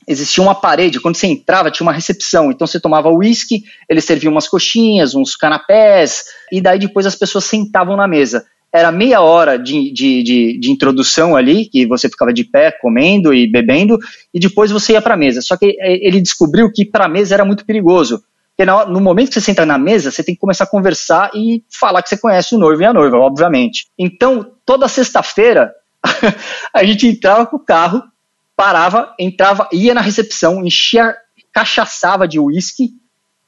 existia uma parede, quando você entrava tinha uma recepção, então você tomava uísque, eles serviam umas coxinhas, uns canapés, e daí depois as pessoas sentavam na mesa era meia hora de, de, de, de, introdução ali, que você ficava de pé comendo e bebendo, e depois você ia para a mesa. Só que é, ele descobriu que para a mesa era muito perigoso. Porque no momento que você senta na mesa, você tem que começar a conversar e falar que você conhece o noivo e a noiva, obviamente. Então, toda sexta-feira, a gente entrava com o carro, parava, entrava, ia na recepção, enchia, cachaçava de uísque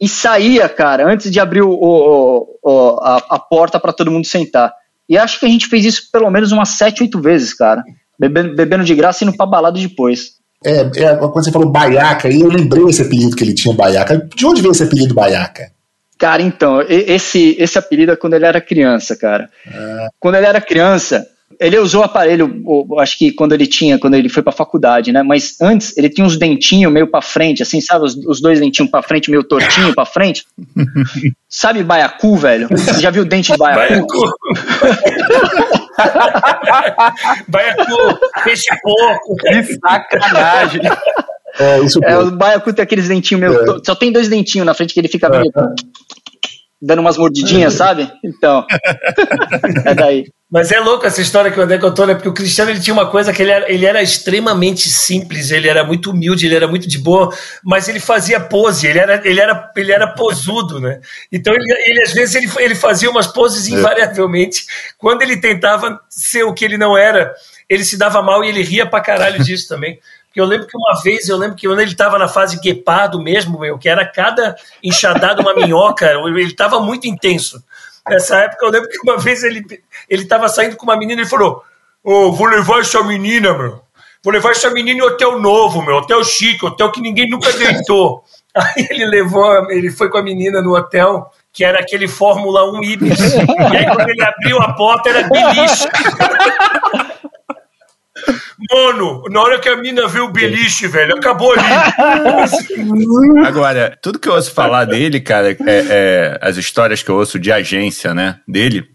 e saía, cara, antes de abrir o, o, o a, a porta para todo mundo sentar. E acho que a gente fez isso pelo menos umas sete, oito vezes, cara. Bebendo, bebendo de graça e indo pra balada depois. É, é, quando você falou baiaca, aí eu lembrei esse apelido que ele tinha, baiaca. De onde veio esse apelido baiaca? Cara, então, esse, esse apelido é quando ele era criança, cara. É. Quando ele era criança, ele usou o aparelho, acho que quando ele tinha, quando ele foi pra faculdade, né? Mas antes ele tinha uns dentinhos meio pra frente, assim, sabe? Os, os dois dentinhos pra frente, meio tortinho pra frente. sabe baiacu, velho? Você já viu o dente de baiacu? baiacu, peixe porco. Que sacanagem. É, isso é, o baiacu tem aqueles dentinhos meio. É. Só tem dois dentinhos na frente que ele fica meio. Dando umas mordidinhas, sabe? Então. é daí. Mas é louco essa história que o André contou, né? Porque o Cristiano ele tinha uma coisa que ele era, ele era extremamente simples, ele era muito humilde, ele era muito de boa, mas ele fazia pose, ele era, ele era, ele era posudo, né? Então ele, ele às vezes ele, ele fazia umas poses é. invariavelmente. Quando ele tentava ser o que ele não era, ele se dava mal e ele ria pra caralho disso também. Porque eu lembro que uma vez, eu lembro que quando ele estava na fase guepardo mesmo, meu, que era cada enxadada uma minhoca, ele estava muito intenso. Nessa época, eu lembro que uma vez ele estava saindo com uma menina e falou: oh, vou levar essa menina, meu. Vou levar essa menina em hotel novo, meu, hotel chique, hotel que ninguém nunca deitou. Aí ele levou, ele foi com a menina no hotel, que era aquele Fórmula 1 Ibis. E aí, quando ele abriu a porta, era beliche. Mano, na hora que a mina viu o beliche, velho, acabou ali. Agora, tudo que eu ouço falar dele, cara, é, é, as histórias que eu ouço de agência, né, dele,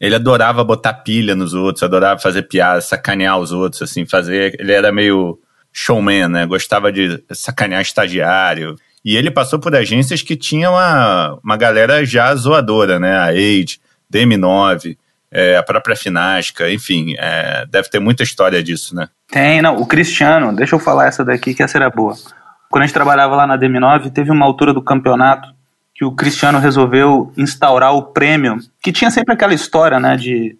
ele adorava botar pilha nos outros, adorava fazer piada, sacanear os outros, assim, fazer. Ele era meio showman, né? Gostava de sacanear estagiário. E ele passou por agências que tinham uma, uma galera já zoadora, né? A Age, DM9 é, a própria Finasca, enfim, é, deve ter muita história disso, né? Tem, não. O Cristiano, deixa eu falar essa daqui, que essa era boa. Quando a gente trabalhava lá na DM9, teve uma altura do campeonato que o Cristiano resolveu instaurar o prêmio, que tinha sempre aquela história, né, de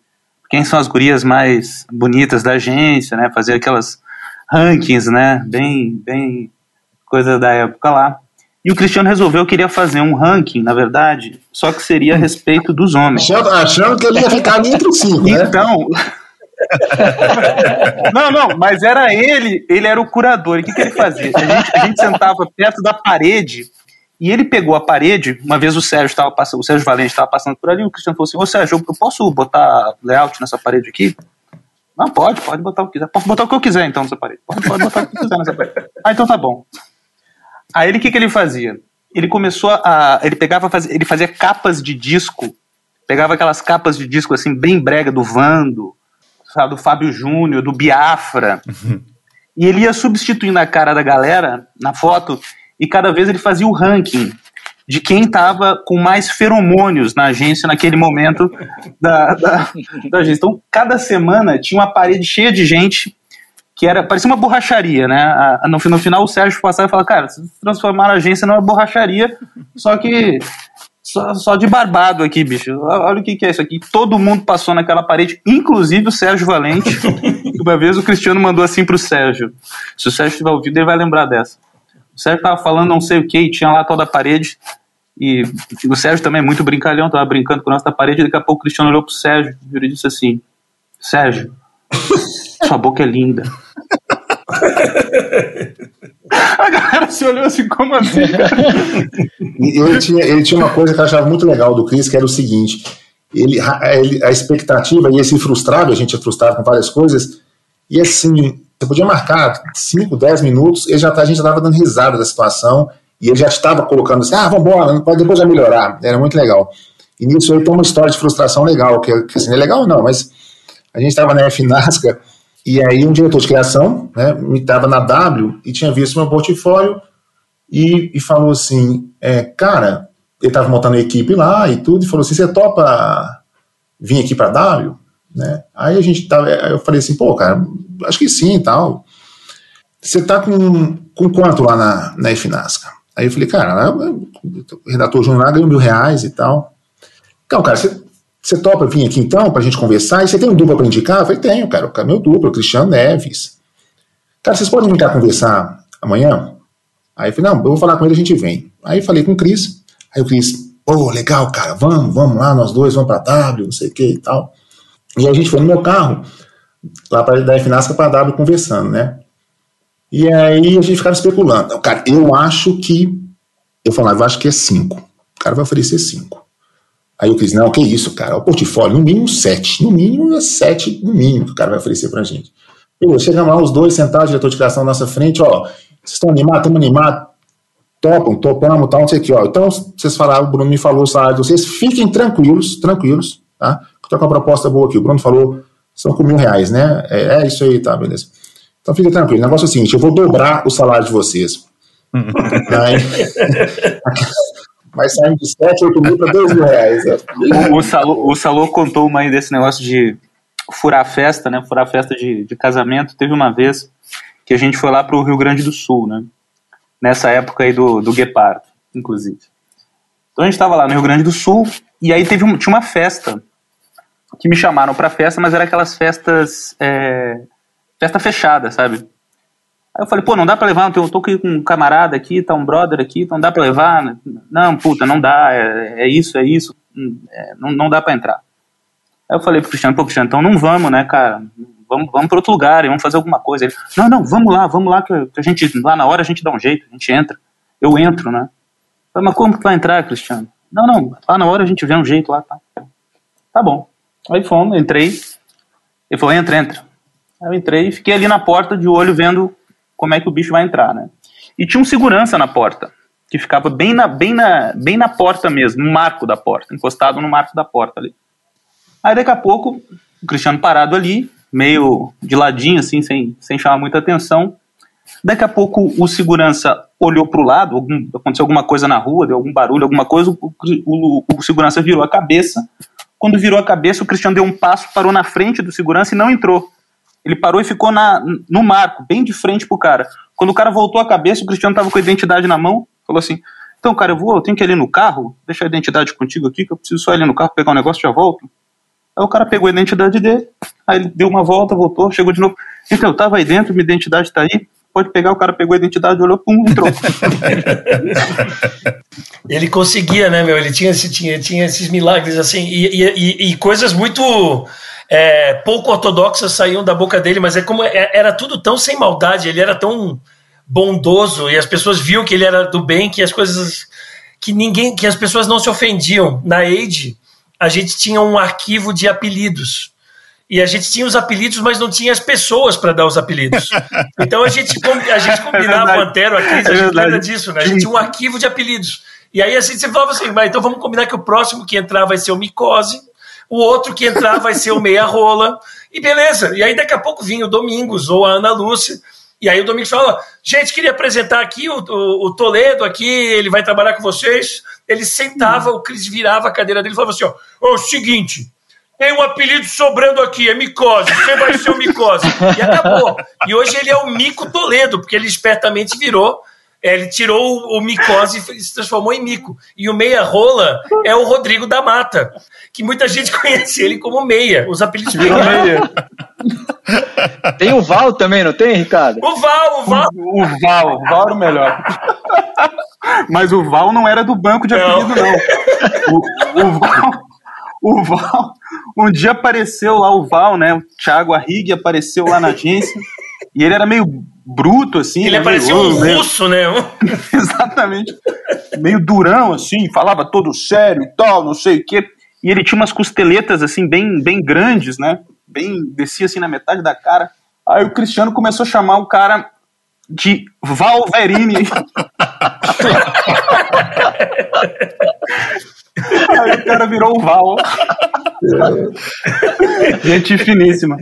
quem são as gurias mais bonitas da agência, né, fazer aquelas rankings, né, bem, bem coisa da época lá. E o Cristiano resolveu que queria fazer um ranking, na verdade, só que seria a respeito dos homens. Achando, achando que ele ia ficar entre os cinco, né? Então... não, não, mas era ele, ele era o curador. E o que, que ele fazia? A gente, a gente sentava perto da parede e ele pegou a parede, uma vez o Sérgio estava passando, o Sérgio Valente estava passando por ali, o Cristiano falou assim, ô Sérgio, eu posso botar layout nessa parede aqui? Não, pode, pode botar o que quiser. Posso botar o que eu quiser então nessa parede. Pode, pode botar o que quiser nessa parede. Ah, então tá bom. Aí ele o que, que ele fazia? Ele começou a. Ele pegava, ele fazia capas de disco, pegava aquelas capas de disco assim, bem brega do Vando, sabe, do Fábio Júnior, do Biafra. e ele ia substituindo a cara da galera na foto, e cada vez ele fazia o ranking de quem estava com mais feromônios na agência naquele momento da, da, da agência. Então, cada semana tinha uma parede cheia de gente que era parecia uma borracharia, né? A, no, no, final o Sérgio passava e falava, cara, se transformar a agência numa borracharia, só que só, só, de barbado aqui, bicho. Olha o que, que, é isso aqui. Todo mundo passou naquela parede, inclusive o Sérgio Valente. uma vez o Cristiano mandou assim pro Sérgio. Se o Sérgio estiver ouvindo, ele vai lembrar dessa. O Sérgio tava falando não sei o que, e tinha lá toda a parede. E o Sérgio também é muito brincalhão, tava brincando com a nossa parede, daqui a pouco o Cristiano olhou pro Sérgio e disse assim: Sérgio, sua boca é linda. A galera se olhou assim, como assim? ele, tinha, ele tinha uma coisa que eu achava muito legal do Chris, que era o seguinte: ele, ele, a expectativa ia se frustrava, a gente é frustrado com várias coisas, e assim, você podia marcar 5, 10 minutos, ele já tá, a gente já estava dando risada da situação, e ele já estava colocando assim, ah, vambora, depois vai melhorar. Era muito legal. E nisso aí tem uma história de frustração legal, que, que assim, é legal não, mas a gente estava na F Nasca e aí um diretor de criação, né, me estava na W e tinha visto meu portfólio e, e falou assim, é, cara, ele estava montando a equipe lá e tudo, e falou assim, você topa vir aqui para W? Né? Aí a gente tava, eu falei assim, pô, cara, acho que sim e tal. Você tá com, com quanto lá na, na FNASCA? Aí eu falei, cara, o redator Júnior lá ganhou mil reais e tal. Então, cara, você você topa vir aqui então para a gente conversar? E você tem um dupla para indicar? Eu falei, tenho, cara. O meu duplo, o Cristiano Neves. Cara, vocês podem vir cá conversar amanhã? Aí eu falei, não, eu vou falar com ele, a gente vem. Aí falei com o Cris. Aí o Cris, pô, oh, legal, cara, vamos, vamos lá, nós dois, vamos para W, não sei o que e tal. E a gente foi no meu carro, lá para da FNASCA para W conversando, né? E aí a gente ficava especulando. Cara, eu acho que. Eu falava, eu acho que é cinco. O cara vai oferecer 5. Aí o Cris, não, que isso, cara, o portfólio, no mínimo 7. No mínimo é 7, no mínimo, que o cara vai oferecer pra gente. Pô, chegamos lá, os dois sentados, diretor de criação na nossa frente, ó, vocês estão animados, estamos animados, topam, topamos, tal, não sei o que, ó. Então, vocês falaram, o Bruno me falou o salário de vocês, fiquem tranquilos, tranquilos, tá? Estou com uma proposta boa aqui, o Bruno falou, são com mil reais, né? É, é isso aí, tá, beleza. Então fiquem tranquilos, o negócio é o seguinte, eu vou dobrar o salário de vocês. aí, mas saindo de 7, 8 mil para 2 mil reais. O, o, Salô, o Salô contou uma aí desse negócio de furar festa, né? Furar festa de, de casamento. Teve uma vez que a gente foi lá para o Rio Grande do Sul, né? Nessa época aí do, do Guepardo, inclusive. Então a gente estava lá no Rio Grande do Sul e aí teve um, tinha uma festa que me chamaram para festa, mas era aquelas festas é, festa fechada, sabe? Aí eu falei, pô, não dá pra levar, eu tô aqui com um camarada aqui, tá um brother aqui, então dá pra levar? Não, puta, não dá, é, é isso, é isso, é, não, não dá pra entrar. Aí eu falei pro Cristiano, pô, Cristiano, então não vamos, né, cara, vamos, vamos pra outro lugar, vamos fazer alguma coisa. Ele, não, não, vamos lá, vamos lá, que a gente, lá na hora a gente dá um jeito, a gente entra. Eu entro, né. Eu falei, mas como que vai entrar, Cristiano? Não, não, lá na hora a gente vê um jeito lá, tá. Tá bom. Aí fomos, entrei, ele falou, entra, entra. Aí eu entrei e fiquei ali na porta de olho vendo como é que o bicho vai entrar, né? E tinha um segurança na porta, que ficava bem na, bem na, bem na porta mesmo, no marco da porta, encostado no marco da porta ali. Aí daqui a pouco, o Cristiano parado ali, meio de ladinho, assim, sem, sem chamar muita atenção. Daqui a pouco o segurança olhou para o lado, algum, aconteceu alguma coisa na rua, deu algum barulho, alguma coisa, o, o, o, segurança virou a cabeça. Quando virou a cabeça, o Cristiano deu um passo, parou na frente do segurança e não entrou. Ele parou e ficou na, no marco, bem de frente pro cara. Quando o cara voltou a cabeça, o Cristiano tava com a identidade na mão, falou assim: Então, cara, eu vou, eu tenho que ir ali no carro, deixa a identidade contigo aqui, que eu preciso só ir ali no carro pegar um negócio e já volto. Aí o cara pegou a identidade dele, aí ele deu uma volta, voltou, chegou de novo. Então, eu tava aí dentro, minha identidade tá aí, pode pegar, o cara pegou a identidade, olhou, pum, entrou. ele conseguia, né, meu? Ele tinha, tinha, tinha esses milagres, assim, e, e, e coisas muito é, pouco ortodoxas saíam da boca dele, mas é como é, era tudo tão sem maldade, ele era tão bondoso e as pessoas viam que ele era do bem, que as coisas que ninguém, que as pessoas não se ofendiam. Na Age, a gente tinha um arquivo de apelidos. E a gente tinha os apelidos, mas não tinha as pessoas para dar os apelidos. Então a gente, a gente combinava é o Antero, a Cris, a gente é lembra disso, né? A gente tinha um arquivo de apelidos. E aí assim, você falava assim, mas então vamos combinar que o próximo que entrar vai ser o Micose, o outro que entrar vai ser o meia rola, e beleza. E aí daqui a pouco vinha o Domingos ou a Ana Lúcia, e aí o Domingos fala, gente, queria apresentar aqui o, o, o Toledo aqui, ele vai trabalhar com vocês. Ele sentava, o Cris virava a cadeira dele e falava assim, ó, o seguinte, tem um apelido sobrando aqui, é Micose, você vai ser o Micose. E acabou. E hoje ele é o Mico Toledo, porque ele espertamente virou ele tirou o, micose e se transformou em mico. E o meia rola é o Rodrigo da Mata, que muita gente conhece ele como meia. Os apelidos meia. Tem o Val também, não tem, Ricardo? O Val, o Val. O, o Val, o Val era o melhor. Mas o Val não era do banco de apelido, não. não. O, o, Val, o Val, um dia apareceu lá o Val, né? O Thiago Arrigue apareceu lá na agência. E ele era meio bruto, assim. Ele né? parecia um meio... russo, né? Exatamente. Meio durão, assim, falava todo sério e tal, não sei o quê. E ele tinha umas costeletas, assim, bem, bem grandes, né? Bem, descia assim na metade da cara. Aí o Cristiano começou a chamar o cara de Valverini. Aí o cara virou o Val. Gente finíssima.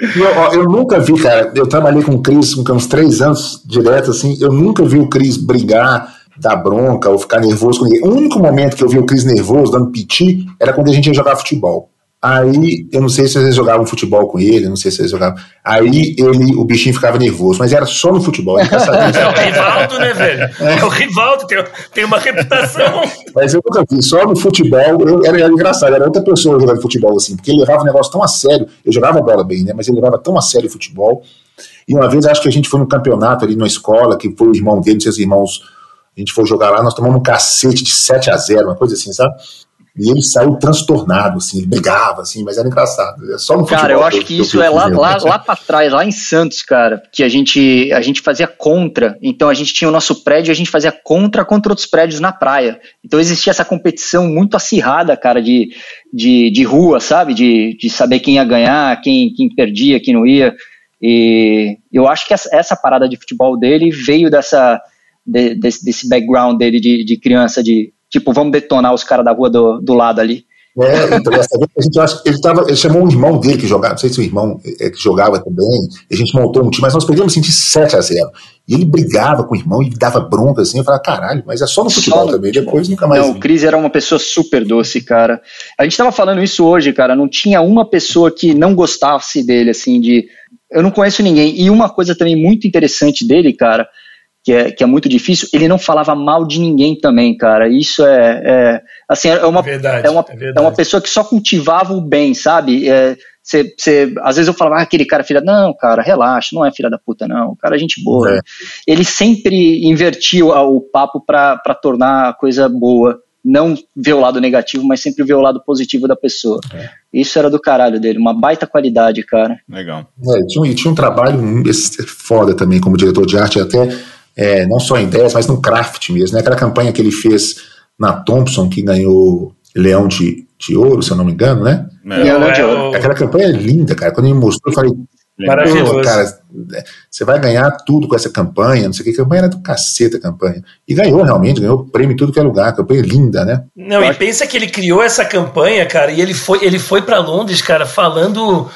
Eu, eu, nunca vi, cara. Eu trabalhei com o Cris uns três anos direto, assim. Eu nunca vi o Cris brigar, dar bronca ou ficar nervoso com ninguém. O único momento que eu vi o Cris nervoso, dando piti, era quando a gente ia jogar futebol. Aí, eu não sei se vocês jogavam futebol com ele, não sei se vocês jogavam. Aí ele, o bichinho ficava nervoso, mas era só no futebol. É, é o Rivaldo, né, velho? É, é o Rivaldo, tem, tem uma reputação. Mas eu nunca vi, só no futebol, eu, era, era, engraçado, era outra pessoa jogando futebol assim, porque ele levava o negócio tão a sério. Eu jogava bola bem, né, mas ele levava tão a sério o futebol. E uma vez acho que a gente foi no campeonato ali na escola, que foi o irmão dele, seus irmãos, a gente foi jogar lá, nós tomamos um cacete de 7 a 0 uma coisa assim, sabe? E ele saiu transtornado, assim, ele brigava, assim, mas era engraçado. É só no Cara, eu acho que, que isso é lá, lá, lá para trás, lá em Santos, cara, que a gente, a gente fazia contra. Então a gente tinha o nosso prédio e a gente fazia contra contra outros prédios na praia. Então existia essa competição muito acirrada, cara, de, de, de rua, sabe? De, de saber quem ia ganhar, quem, quem perdia, quem não ia. E eu acho que essa, essa parada de futebol dele veio dessa, de, desse, desse background dele de, de criança, de Tipo, vamos detonar os caras da rua do, do lado ali. É, então dessa vez a gente acha ele, tava, ele chamou um irmão dele que jogava, não sei se o irmão é, que jogava também, a gente montou um time, mas nós perdemos assim, de 7 a 0. E ele brigava com o irmão e dava bronca assim, eu falava, caralho, mas é só no futebol só também, futebol. depois nunca mais. Não, vi. o Cris era uma pessoa super doce, cara. A gente tava falando isso hoje, cara, não tinha uma pessoa que não gostasse dele, assim, de. Eu não conheço ninguém. E uma coisa também muito interessante dele, cara, que é, que é muito difícil, ele não falava mal de ninguém também, cara. Isso é, é assim, é uma, verdade, é, uma, é, é, uma pessoa que só cultivava o bem, sabe? É, cê, cê, às vezes eu falava, ah, aquele cara é filha. Não, cara, relaxa, não é filha da puta, não. O cara é gente boa. É. Ele sempre invertia o, papo para tornar a coisa boa. Não ver o lado negativo, mas sempre ver o lado positivo da pessoa. É. Isso era do caralho dele, uma baita qualidade, cara. Legal. É, tinha, e tinha um trabalho foda também como diretor de arte, até é, não só em ideias, mas no craft mesmo. Né? Aquela campanha que ele fez na Thompson, que ganhou Leão de, de Ouro, se eu não me engano, né? É, Leão de Ouro. Aquela campanha é linda, cara. Quando ele me mostrou, eu falei, Maravilhoso. cara, você vai ganhar tudo com essa campanha, não sei o que, a campanha era do cacete a campanha. E ganhou realmente, ganhou prêmio em tudo que é lugar, a campanha é linda, né? Não, e pensa que ele criou essa campanha, cara, e ele foi, ele foi para Londres, cara, falando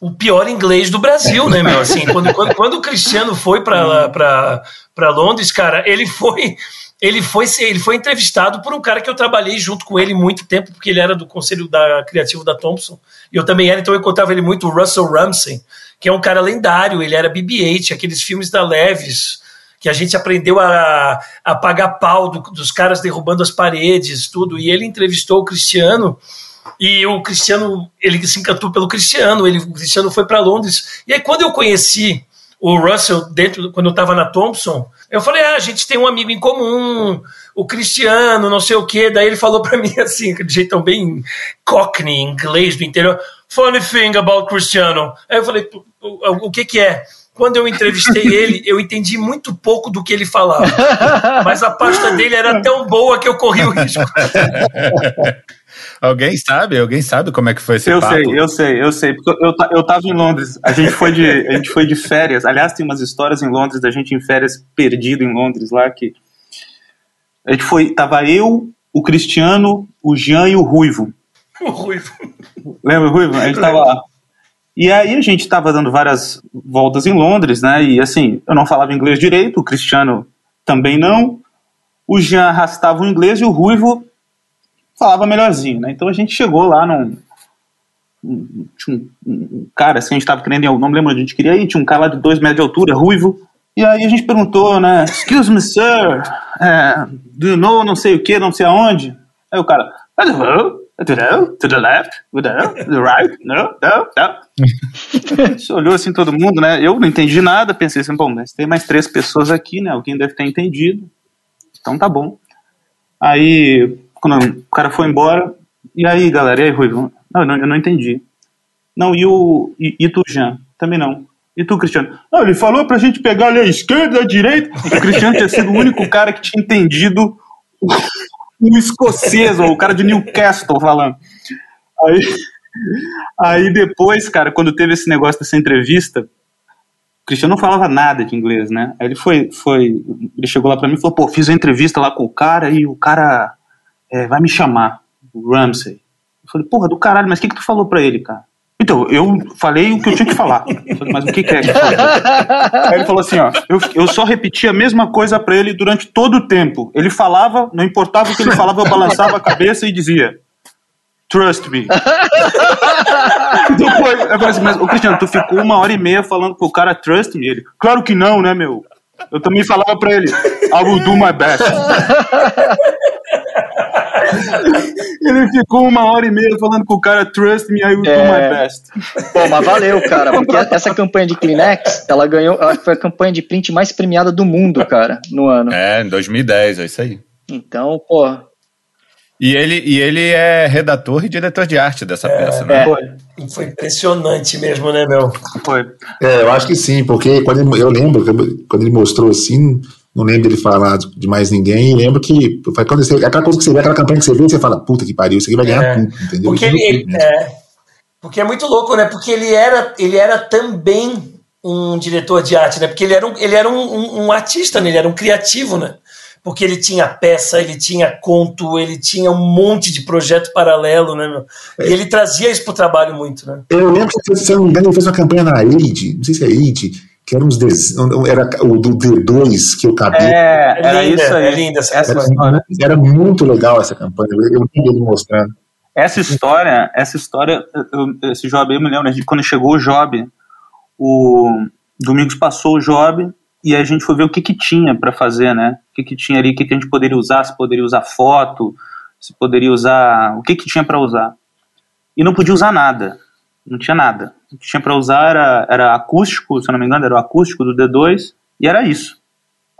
o pior inglês do Brasil, né, meu? Assim, quando, quando, quando o Cristiano foi para Londres, cara, ele foi ele foi ele foi entrevistado por um cara que eu trabalhei junto com ele muito tempo, porque ele era do conselho da criativo da Thompson, e eu também era, então eu encontrava ele muito, o Russell Ramsey, que é um cara lendário, ele era BB-8, aqueles filmes da Leves, que a gente aprendeu a, a pagar pau do, dos caras derrubando as paredes, tudo, e ele entrevistou o Cristiano, e o Cristiano, ele se encantou pelo Cristiano, ele, o Cristiano foi para Londres. E aí, quando eu conheci o Russell, dentro, quando eu estava na Thompson, eu falei: ah, a gente tem um amigo em comum, o Cristiano, não sei o quê. Daí ele falou para mim assim, de jeito bem cockney, inglês do interior: funny thing about Cristiano. Aí eu falei: o, o que que é? quando eu entrevistei ele, eu entendi muito pouco do que ele falava. Mas a pasta dele era tão boa que eu corri o risco. Alguém sabe? Alguém sabe como é que foi esse eu papo? Eu sei, eu sei, eu sei. Porque eu, eu tava em Londres. A gente foi de, a gente foi de férias. Aliás, tem umas histórias em Londres da gente em férias perdido em Londres lá que a gente foi, tava eu, o Cristiano, o Jean e o Ruivo. O Ruivo. Lembra o Ruivo? A gente tava lá. E aí a gente estava dando várias voltas em Londres, né? E assim, eu não falava inglês direito, o Cristiano também não. O Jean arrastava o inglês e o Ruivo falava melhorzinho, né? Então a gente chegou lá num. Tinha um, um cara assim, a gente tava querendo, não me lembro onde a gente queria ir, tinha um cara lá de dois metros de altura, ruivo. E aí a gente perguntou, né? Excuse me, sir, uh, do you know não sei o que, não sei aonde? Aí o cara, I don't know, to the left, to the right, no, no, no. Você olhou assim todo mundo, né? Eu não entendi nada, pensei assim, bom, mas tem mais três pessoas aqui, né? Alguém deve ter entendido. Então tá bom. Aí quando o cara foi embora, e aí, galera, e aí, Ruivo? Não, eu não, eu não entendi. Não, e o. E, e tu, Jean? Também não. E tu, Cristiano? Não, ele falou pra gente pegar ali a esquerda, a direita. O Cristiano tinha sido o único cara que tinha entendido o, escocês, ou o cara de Newcastle falando. Aí, aí depois, cara, quando teve esse negócio dessa entrevista, o Cristiano não falava nada de inglês, né? Aí ele foi, foi ele chegou lá pra mim e falou, pô, fiz a entrevista lá com o cara e o cara é, vai me chamar, Ramsey. Eu falei, porra, do caralho, mas o que, que tu falou pra ele, cara? Então, eu falei o que eu tinha que falar. Falei, mas o que, que é que falou? Aí ele falou assim, ó, eu, eu só repeti a mesma coisa para ele durante todo o tempo. Ele falava, não importava o que ele falava, eu balançava a cabeça e dizia, trust me. Depois, eu falei assim, mas, ô Cristiano, tu ficou uma hora e meia falando pro cara trust me? Ele, claro que não, né, meu? Eu também falava pra ele, I will do my best. Ele ficou uma hora e meia falando com o cara, trust me, I will é... do my best. Pô, mas valeu, cara, porque essa campanha de Kleenex, ela ganhou, ela foi a campanha de print mais premiada do mundo, cara, no ano. É, em 2010, é isso aí. Então, pô. E ele, e ele é redator e diretor de arte dessa é, peça, né? É. Foi impressionante mesmo, né, meu? Foi. É, eu acho que sim, porque quando ele, eu lembro, quando ele mostrou assim, não lembro dele falar de mais ninguém, e lembro que foi quando você, aquela coisa que você vê, aquela campanha que você vê, você fala, puta que pariu, isso aqui vai ganhar é. tudo, entendeu? Porque ele, ele é, porque é muito louco, né? Porque ele era, ele era também um diretor de arte, né? Porque ele era um, ele era um, um, um artista, né? ele era um criativo, né? porque ele tinha peça, ele tinha conto, ele tinha um monte de projeto paralelo, né, meu? E ele trazia isso pro trabalho muito, né? Eu lembro que, se eu não me engano, ele fez uma campanha na AID, não sei se é AID, que era uns desenhos, era o do D2, que o cabelo... É, era é linda, isso aí. É linda essa era, história. Era muito legal essa campanha, eu vi ele mostrando. Essa história, essa história, eu, esse job, eu me lembro, quando chegou o job, o Domingos passou o job, e a gente foi ver o que, que tinha para fazer, né? O que, que tinha ali, o que, que a gente poderia usar, se poderia usar foto, se poderia usar. O que, que tinha para usar. E não podia usar nada. Não tinha nada. O que tinha para usar era, era acústico, se eu não me engano, era o acústico do D2, e era isso.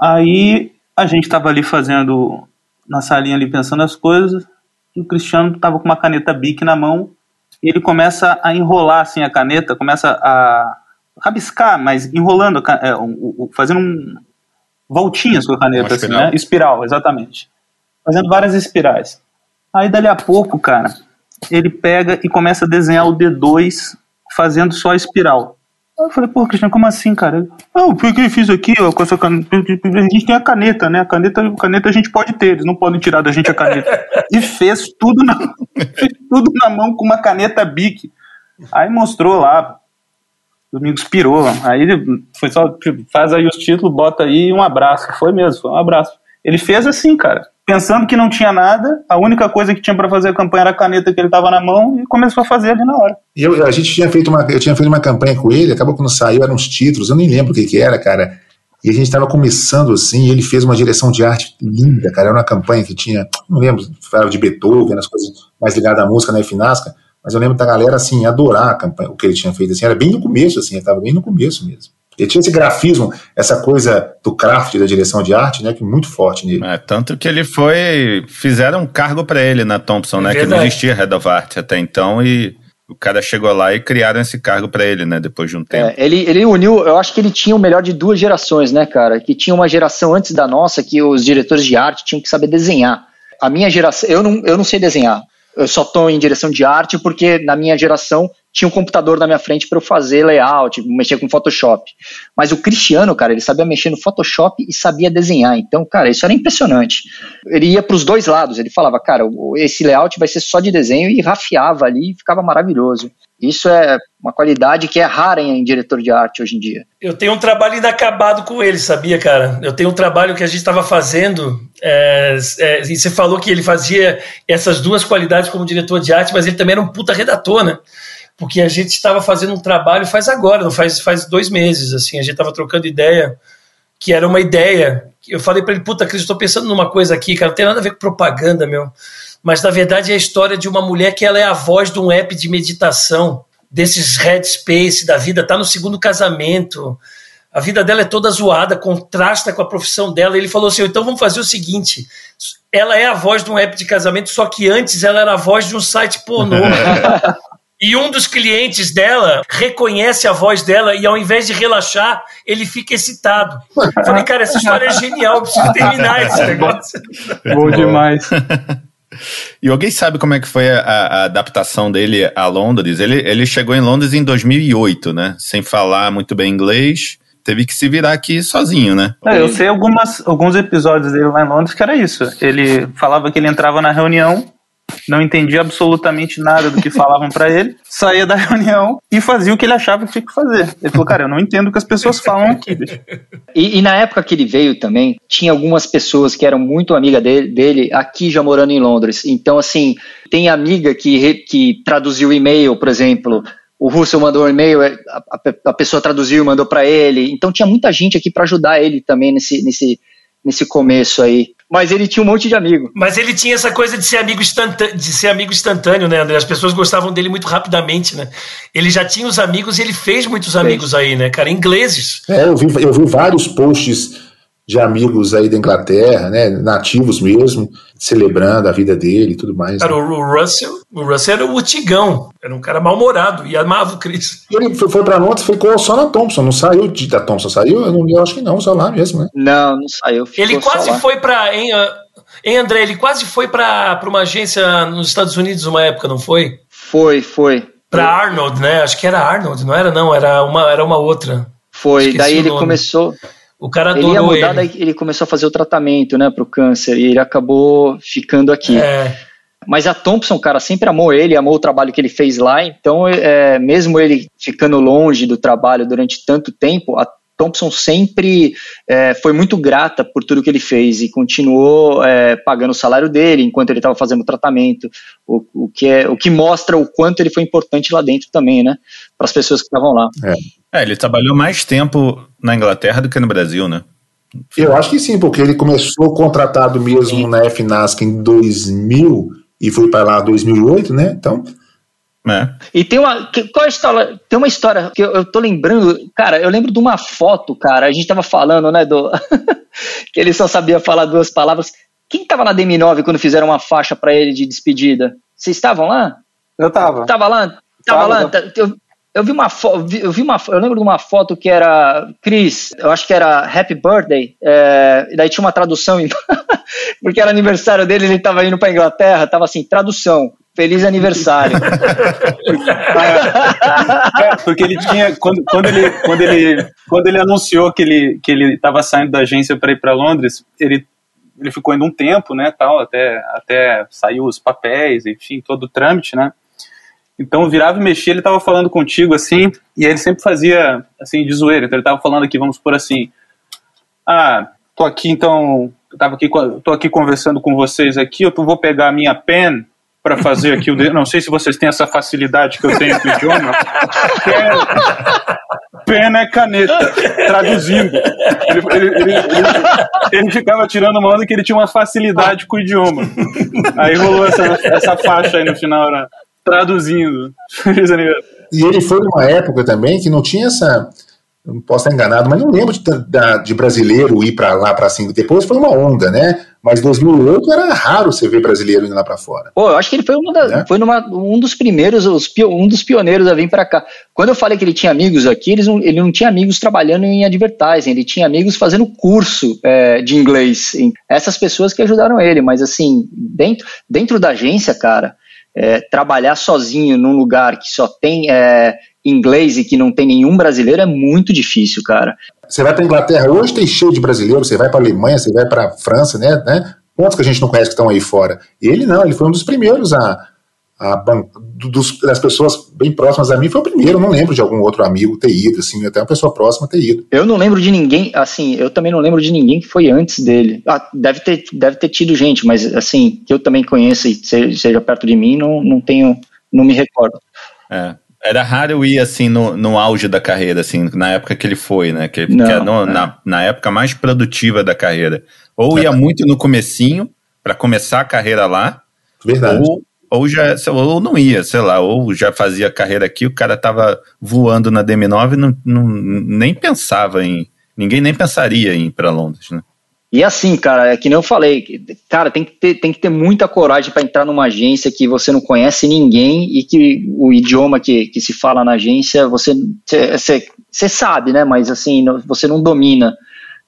Aí a gente estava ali fazendo, na salinha ali pensando as coisas, e o Cristiano estava com uma caneta Bic na mão, e ele começa a enrolar assim a caneta, começa a rabiscar, mas enrolando, é, fazendo um, voltinhas com a caneta, assim, né? Espiral, exatamente. Fazendo várias espirais. Aí, dali a pouco, cara, ele pega e começa a desenhar o D2 fazendo só a espiral. Aí eu falei, pô, Cristiano, como assim, cara? Não, porque eu fiz aqui, ó, com essa caneta. A gente tem a caneta, né? A caneta, a caneta a gente pode ter, eles não podem tirar da gente a caneta. e fez tudo na, fez tudo na mão com uma caneta Bic. Aí mostrou lá, Domingos pirou. Aí ele foi só, tipo, faz aí os títulos, bota aí um abraço. Foi mesmo, foi um abraço. Ele fez assim, cara. Pensando que não tinha nada, a única coisa que tinha para fazer a campanha era a caneta que ele tava na mão e começou a fazer ali na hora. Eu, a gente tinha feito uma, eu tinha feito uma campanha com ele, acabou que não saiu, eram uns títulos, eu nem lembro o que que era, cara. E a gente estava começando assim, e ele fez uma direção de arte linda, cara. Era uma campanha que tinha, não lembro, falava de Beethoven, as coisas mais ligadas à música na Finasca. Mas eu lembro da galera, assim, adorar a campanha, o que ele tinha feito, assim, era bem no começo, assim, estava bem no começo mesmo. Ele tinha esse grafismo, essa coisa do craft, da direção de arte, né, que é muito forte nele. É, tanto que ele foi, fizeram um cargo para ele na Thompson, né, que não existia Head of Art até então, e o cara chegou lá e criaram esse cargo para ele, né, depois de um tempo. É, ele, ele uniu, eu acho que ele tinha o melhor de duas gerações, né, cara, que tinha uma geração antes da nossa que os diretores de arte tinham que saber desenhar. A minha geração, eu não, eu não sei desenhar, eu só estou em direção de arte porque na minha geração tinha um computador na minha frente para eu fazer layout, mexer com Photoshop. Mas o Cristiano, cara, ele sabia mexer no Photoshop e sabia desenhar. Então, cara, isso era impressionante. Ele ia para os dois lados. Ele falava, cara, esse layout vai ser só de desenho e rafiava ali e ficava maravilhoso. Isso é uma qualidade que é rara em diretor de arte hoje em dia. Eu tenho um trabalho inacabado com ele, sabia, cara? Eu tenho um trabalho que a gente estava fazendo. É, é, e você falou que ele fazia essas duas qualidades como diretor de arte, mas ele também era um puta redator, né? Porque a gente estava fazendo um trabalho faz agora, não faz, faz dois meses, assim, a gente estava trocando ideia, que era uma ideia. Eu falei para ele, puta, Cris, estou pensando numa coisa aqui, cara, não tem nada a ver com propaganda, meu. Mas na verdade é a história de uma mulher que ela é a voz de um app de meditação, desses headspace da vida, tá no segundo casamento. A vida dela é toda zoada, contrasta com a profissão dela. Ele falou assim: então vamos fazer o seguinte: ela é a voz de um app de casamento, só que antes ela era a voz de um site pornô. E um dos clientes dela reconhece a voz dela e ao invés de relaxar, ele fica excitado. Eu falei, cara, essa história é genial, preciso terminar esse negócio. Bom demais. E alguém sabe como é que foi a, a, adaptação dele a Londres? Ele, ele chegou em Londres em 2008, né? Sem falar muito bem inglês. Teve que se virar aqui sozinho, né? É, eu sei algumas, alguns episódios dele lá em Londres que era isso. Ele falava que ele entrava na reunião, não entendia absolutamente nada do que falavam para ele, saía da reunião e fazia o que ele achava que tinha que fazer. Ele falou, cara, eu não entendo o que as pessoas falam aqui. E, e na época que ele veio também, tinha algumas pessoas que eram muito amiga dele, dele, aqui já morando em Londres. Então, assim, tem amiga que, que traduziu e-mail, por exemplo, o Russell mandou um e-mail, é, a, a, pessoa traduziu e mandou para ele. Então tinha muita gente aqui para ajudar ele também nesse, nesse, nesse começo aí mas ele tinha um monte de amigo. Mas ele tinha essa coisa de ser amigo instantâneo, de ser amigo instantâneo, né, André? As pessoas gostavam dele muito rapidamente, né? Ele já tinha os amigos e ele fez muitos amigos aí, né, cara? Ingleses. É, eu vi, eu vi vários posts de amigos aí da Inglaterra, né, nativos mesmo, celebrando a vida dele e tudo mais. Cara, né? o Russell, o Russell era o Tigão, era um cara mal-humorado e amava o Chris. Ele foi, foi para Londres, ficou só na Thompson, não saiu de, da Thompson, saiu? Eu, não, eu acho que não, só lá mesmo, né? Não, não saiu. Ele quase foi para em, em André, ele quase foi para uma agência nos Estados Unidos uma época, não foi? Foi, foi. Para Arnold, né? Acho que era Arnold, não era não, era uma era uma outra. Foi, Esqueci daí ele começou o cara adorou ele. Ia mudar, ele. ele começou a fazer o tratamento, né, pro câncer, e ele acabou ficando aqui. É. Mas a Thompson, cara, sempre amou ele, amou o trabalho que ele fez lá, então, é, mesmo ele ficando longe do trabalho durante tanto tempo, a Thompson sempre é, foi muito grata por tudo que ele fez e continuou é, pagando o salário dele enquanto ele estava fazendo o tratamento, o, o, que é, o que mostra o quanto ele foi importante lá dentro também, né, para as pessoas que estavam lá. É. É, ele trabalhou mais tempo na Inglaterra do que no Brasil, né? Eu acho que sim, porque ele começou contratado mesmo sim. na FNASC em 2000 e foi para lá em 2008, né? Então. É. E tem uma. Qual é a história? Tem uma história que eu, eu tô lembrando. Cara, eu lembro de uma foto, cara. A gente tava falando, né, do. que ele só sabia falar duas palavras. Quem tava na DM9 quando fizeram uma faixa para ele de despedida? Vocês estavam lá? Eu tava. Tava lá? Tava, tava lá. Eu, eu vi uma foto, eu vi uma, eu lembro de uma foto que era Chris, eu acho que era Happy Birthday, é, e daí tinha uma tradução, porque era aniversário dele, ele estava indo para Inglaterra, tava assim, tradução, Feliz aniversário. é, porque ele tinha quando, quando, ele, quando, ele, quando ele anunciou que ele que ele estava saindo da agência para ir para Londres, ele ele ficou indo um tempo, né, tal, até até saiu os papéis, enfim, todo o trâmite, né? Então virava e mexia, ele tava falando contigo assim, e ele sempre fazia assim de zoeira. Então ele tava falando aqui, vamos por assim: "Ah, tô aqui então, tava aqui, tô aqui conversando com vocês aqui, eu vou pegar a minha pen para fazer aqui o não sei se vocês têm essa facilidade que eu tenho com o idioma. Pen é caneta, traduzindo. Ele, ele, ele, ele, ficava tirando uma onda que ele tinha uma facilidade com o idioma. Aí rolou essa, essa faixa aí no final, né? traduzindo. e ele foi numa época também que não tinha essa. Não posso estar enganado, mas não lembro de, de brasileiro ir para lá para assim. Depois foi uma onda, né? Mas 2008 era raro você ver brasileiro indo lá para fora. Pô, eu acho que ele foi, uma da, né? foi numa, um dos primeiros, os, um dos pioneiros a vir para cá. Quando eu falei que ele tinha amigos aqui, eles não, ele não tinha amigos trabalhando em advertising, ele tinha amigos fazendo curso é, de inglês. Essas pessoas que ajudaram ele, mas assim, dentro, dentro da agência, cara, é, trabalhar sozinho num lugar que só tem é, inglês e que não tem nenhum brasileiro é muito difícil, cara. Você vai para Inglaterra hoje tem cheio de brasileiros, você vai para Alemanha, você vai para França, né, né? Quantos que a gente não conhece que estão aí fora? Ele não, ele foi um dos primeiros a, a, dos, das pessoas bem próximas a mim foi o primeiro. Eu não lembro de algum outro amigo ter ido, assim, até uma pessoa próxima ter ido. Eu não lembro de ninguém, assim, eu também não lembro de ninguém que foi antes dele. Ah, deve, ter, deve ter tido gente, mas assim, que eu também conheço e seja perto de mim, não, não tenho, não me recordo. É. Era raro ir assim no, no auge da carreira, assim, na época que ele foi, né? Que, não, que é no, é. Na, na época mais produtiva da carreira. Ou ia muito no comecinho, para começar a carreira lá. Verdade. Ou ou já ou não ia, sei lá, ou já fazia carreira aqui, o cara tava voando na DM9 e não, não, nem pensava em. Ninguém nem pensaria em ir para Londres, né? E assim, cara, é que nem eu falei, cara, tem que ter, tem que ter muita coragem para entrar numa agência que você não conhece ninguém e que o idioma que, que se fala na agência você, você, você sabe, né? Mas assim, você não domina.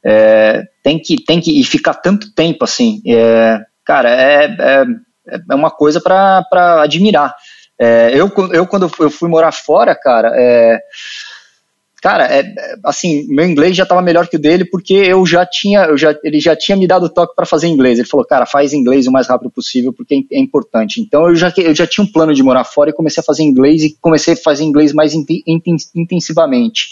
É, tem que tem que e ficar tanto tempo assim. É, cara, é, é é uma coisa para admirar. É, eu, eu, quando eu fui morar fora, cara, é, cara, é, assim, meu inglês já estava melhor que o dele porque eu já tinha, eu já, ele já tinha me dado toque para fazer inglês. Ele falou, cara, faz inglês o mais rápido possível porque é, é importante. Então eu já, eu já tinha um plano de morar fora e comecei a fazer inglês e comecei a fazer inglês mais intensivamente.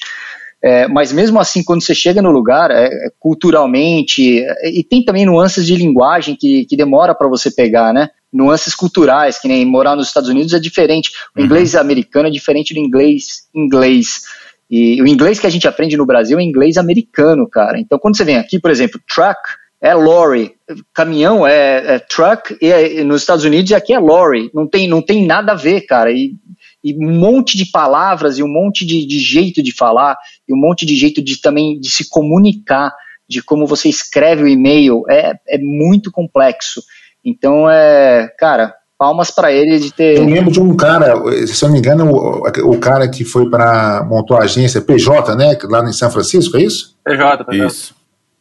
É, mas mesmo assim, quando você chega no lugar, é, é culturalmente, é, e tem também nuances de linguagem que, que demora para você pegar, né? nuances culturais, que nem morar nos Estados Unidos é diferente. O uhum. inglês americano é diferente do inglês inglês. E o inglês que a gente aprende no Brasil é inglês americano, cara. Então, quando você vem aqui, por exemplo, truck é lorry, caminhão é, é truck, e, é, nos Estados Unidos aqui é lorry. Não tem, não tem nada a ver, cara. E, e um monte de palavras e um monte de, de jeito de falar e um monte de jeito de também de se comunicar de como você escreve o e-mail é, é muito complexo. Então, é, cara, palmas para ele de ter. Eu lembro de um cara, se eu não me engano, o, o cara que foi para montou a agência PJ, né? Lá em São Francisco, é isso? PJ, PJ. Isso.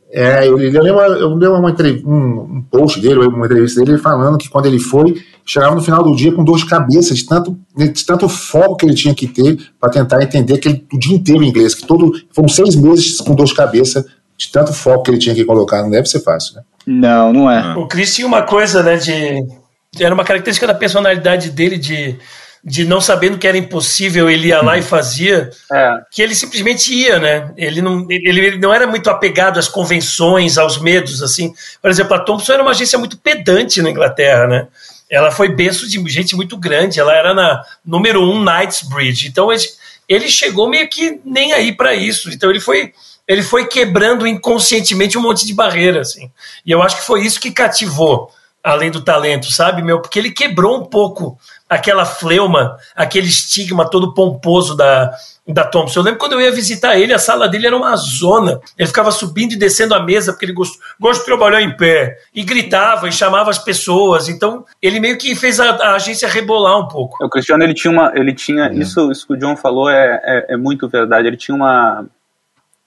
É, eu, eu lembro, eu lembro uma, um, um post dele, uma entrevista dele, falando que quando ele foi, chegava no final do dia com dor de cabeça, de tanto, de tanto foco que ele tinha que ter para tentar entender aquele, o dia inteiro em inglês, que todo, foram seis meses com dor de cabeça, de tanto foco que ele tinha que colocar, não deve ser fácil, né? Não, não é. O Chris tinha uma coisa, né, de... Era uma característica da personalidade dele de de não sabendo que era impossível, ele ia lá e fazia, É. que ele simplesmente ia, né? Ele não, ele, ele não era muito apegado às convenções, aos medos, assim. Por exemplo, a Thompson era uma agência muito pedante na Inglaterra, né? Ela foi berço de gente muito grande, ela era na número um Knightsbridge. Então ele, ele chegou meio que nem aí para isso. Então ele foi ele foi quebrando inconscientemente um monte de barreira, assim. E eu acho que foi isso que cativou, além do talento, sabe, meu? Porque ele quebrou um pouco aquela fleuma, aquele estigma todo pomposo da, da Thompson. Eu lembro quando eu ia visitar ele, a sala dele era uma zona. Ele ficava subindo e descendo a mesa porque ele gost, gosta de trabalhar em pé. E gritava e chamava as pessoas. Então, ele meio que fez a, a agência rebolar um pouco. O Cristiano, ele tinha uma. Ele tinha, isso, isso que o John falou é, é, é muito verdade. Ele tinha uma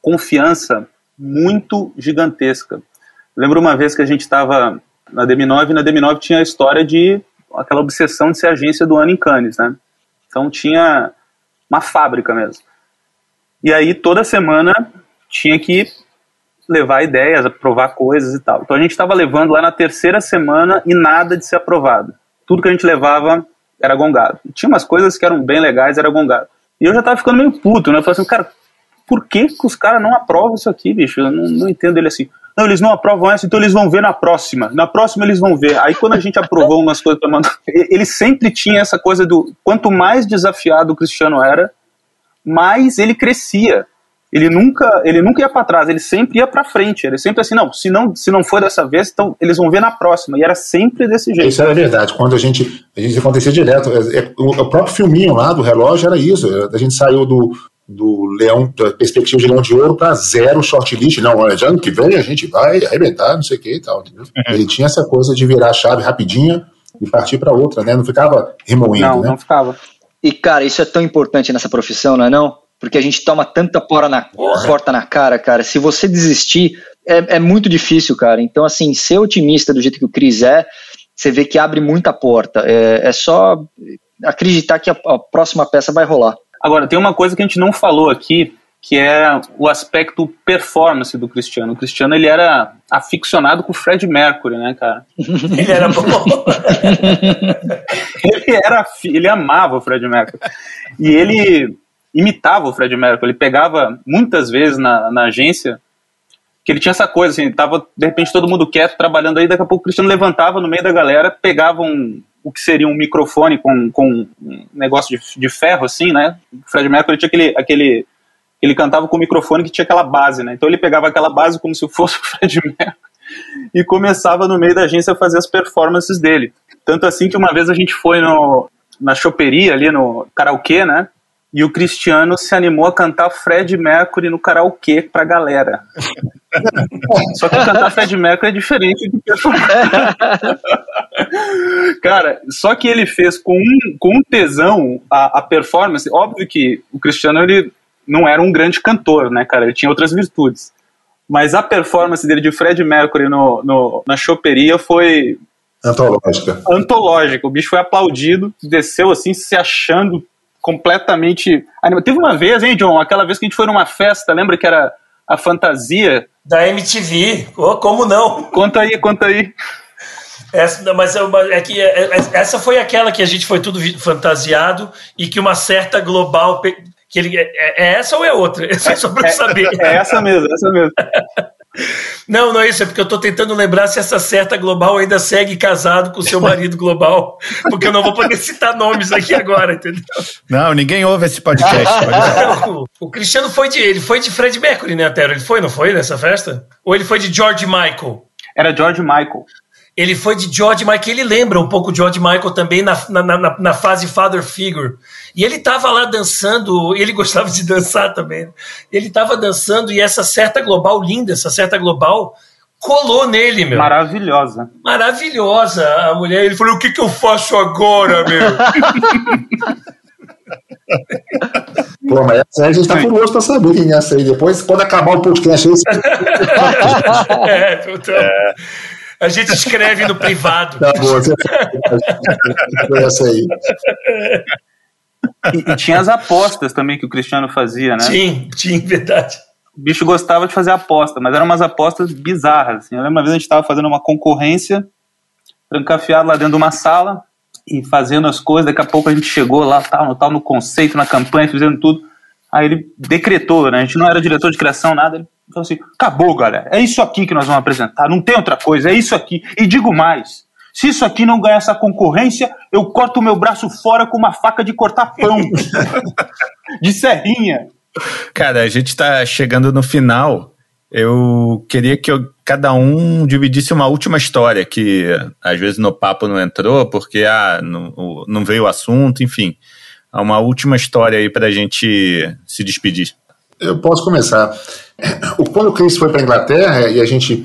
confiança muito gigantesca. Lembro uma vez que a gente estava na DM9, e na DM9 tinha a história de aquela obsessão de ser agência do ano em Cannes, né? Então tinha uma fábrica mesmo. E aí toda semana tinha que levar ideias, aprovar coisas e tal. Então a gente estava levando lá na terceira semana e nada de ser aprovado. Tudo que a gente levava era gongado. E tinha umas coisas que eram bem legais, era gongado. E eu já tava ficando meio puto, né? Eu falei assim, cara, por que, que os caras não aprovam isso aqui, bicho? Eu não, não entendo ele assim. Não, eles não aprovam essa, então eles vão ver na próxima. Na próxima eles vão ver. Aí quando a gente aprovou umas coisas pra mandar. Ele sempre tinha essa coisa do. Quanto mais desafiado o Cristiano era, mais ele crescia. Ele nunca, ele nunca ia para trás, ele sempre ia para frente. Ele sempre assim, não, se não, se não for dessa vez, então eles vão ver na próxima. E era sempre desse jeito. Isso era verdade. Quando a gente, a gente acontecia direto, é, é, o, o próprio filminho lá do relógio era isso. A gente saiu do, do Leão, da perspectiva de Leão de Ouro para zero shortlist. Não, olha, ano que vem a gente vai arrebentar, não sei o que e tal. Entendeu? Ele tinha essa coisa de virar a chave rapidinho e partir para outra, né? Não ficava remoendo, Não, né? não ficava. E, cara, isso é tão importante nessa profissão, não é não? Porque a gente toma tanta porra na, porta na cara, cara. Se você desistir, é, é muito difícil, cara. Então, assim, ser otimista do jeito que o Cris é, você vê que abre muita porta. É, é só acreditar que a, a próxima peça vai rolar. Agora, tem uma coisa que a gente não falou aqui, que é o aspecto performance do Cristiano. O Cristiano, ele era aficionado com o Fred Mercury, né, cara? Ele era bom. ele era ele amava o Fred Mercury e ele imitava o Fred Mercury ele pegava muitas vezes na, na agência que ele tinha essa coisa assim tava de repente todo mundo quieto trabalhando aí daqui a pouco o Cristiano levantava no meio da galera pegava um o que seria um microfone com, com um negócio de, de ferro assim né o Fred Mercury tinha aquele aquele ele cantava com o microfone que tinha aquela base né então ele pegava aquela base como se fosse o Fred Mercury e começava no meio da agência a fazer as performances dele. Tanto assim que uma vez a gente foi no, na choperia ali no karaokê, né? E o Cristiano se animou a cantar Fred Mercury no karaokê pra galera. Só que cantar Fred Mercury é diferente do performance. Cara, só que ele fez com um, com um tesão a, a performance. Óbvio que o Cristiano ele não era um grande cantor, né, cara? Ele tinha outras virtudes. Mas a performance dele de Fred Mercury no, no, na choperia foi Antológica. antológica. O bicho foi aplaudido, desceu assim, se achando completamente animado. Teve uma vez, hein, John? Aquela vez que a gente foi numa festa, lembra que era a fantasia? Da MTV. Oh, como não? Conta aí, conta aí. Essa, não, mas é, é que é- é- essa foi aquela que a gente foi tudo fantasiado e que uma certa global. Que ele, é, é essa ou é outra? Essa é só pra eu saber. É essa mesmo, essa mesmo. Não, não é isso, é porque eu tô tentando lembrar se essa certa global ainda segue casado com o seu marido global, porque eu não vou poder citar nomes aqui agora, entendeu? Não, ninguém ouve esse podcast. O, o Cristiano foi de ele foi de Fred Mercury, né, Tero? Ele foi, não foi nessa festa? Ou ele foi de George Michael? Era George Michael. Ele foi de George Michael, ele lembra um pouco George Michael também na, na, na, na fase father figure. E ele estava lá dançando, ele gostava de dançar também. Né? Ele estava dançando e essa certa global linda, essa certa global colou nele, meu. Maravilhosa. Maravilhosa a mulher. Ele falou: o que, que eu faço agora, meu? Pô, mas essa aí a gente tá curioso pra saber quem é essa aí. Depois, quando acabar o podcast, esse... é, então, é. A gente escreve no privado. Tá bom, você essa aí. E, e, tinha as apostas também que o Cristiano fazia, né? Sim, tinha, verdade. O bicho gostava de fazer aposta, mas eram umas apostas bizarras. Assim. Eu lembro uma vez a gente estava fazendo uma concorrência, trancafiado lá dentro de uma sala, e fazendo as coisas. Daqui a pouco a gente chegou lá, tal, no, tal, no conceito, na campanha, fazendo tudo. Aí ele decretou, né? A gente não era diretor de criação, nada. Ele falou assim: acabou, galera. É isso aqui que nós vamos apresentar. Não tem outra coisa, é isso aqui. E digo mais: se isso aqui não ganhar essa concorrência, eu corto o meu braço fora com uma faca de cortar pão. de serrinha. Cara, a gente tá chegando no final. Eu queria que eu, cada um dividisse uma última história, que às vezes no papo não entrou, porque ah, não, não veio o assunto, enfim. Uma última história aí para a gente se despedir. Eu posso começar. Quando o Chris foi para a Inglaterra e a gente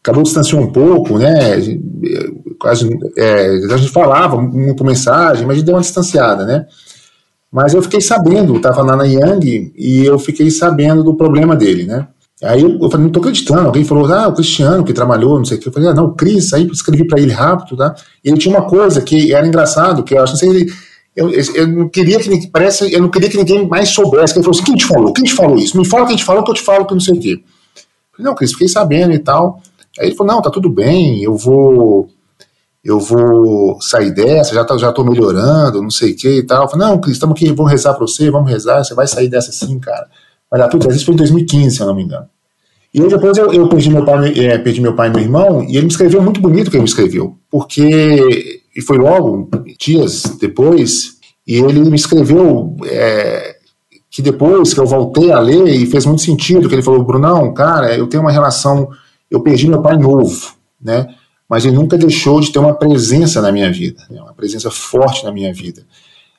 acabou distanciando um pouco, né? Quase, é, a gente falava muito mensagem, mas a gente deu uma distanciada, né? Mas eu fiquei sabendo, estava lá na Yang e eu fiquei sabendo do problema dele, né? Aí eu, eu falei, não tô acreditando. Alguém falou, ah, o Cristiano que trabalhou, não sei o que. Eu falei, ah, não, o Cris, aí escrevi para ele rápido, tá? E ele tinha uma coisa que era engraçado, que eu acho, não sei, eu, eu não queria que parece, eu não queria que ninguém mais soubesse. Que ele falou assim, quem te falou? Quem te falou isso? Me fala quem te falou que eu te falo que não sei o quê. Falei, não, Cris, fiquei sabendo e tal. Aí ele falou, não, tá tudo bem, eu vou eu vou sair dessa, já, tá, já tô melhorando, não sei o que e tal. Eu falei, não, Cris, estamos aqui, vamos rezar para você, vamos rezar, você vai sair dessa sim, cara. Dar tudo. Isso foi em 2015, se eu não me engano. E aí depois eu, eu perdi, meu pai, é, perdi meu pai e meu irmão, e ele me escreveu muito bonito que ele me escreveu, porque, e foi logo, dias depois, e ele me escreveu é, que depois que eu voltei a ler, e fez muito sentido, que ele falou, Brunão, cara, eu tenho uma relação, eu perdi meu pai novo, né, mas ele nunca deixou de ter uma presença na minha vida, né, uma presença forte na minha vida.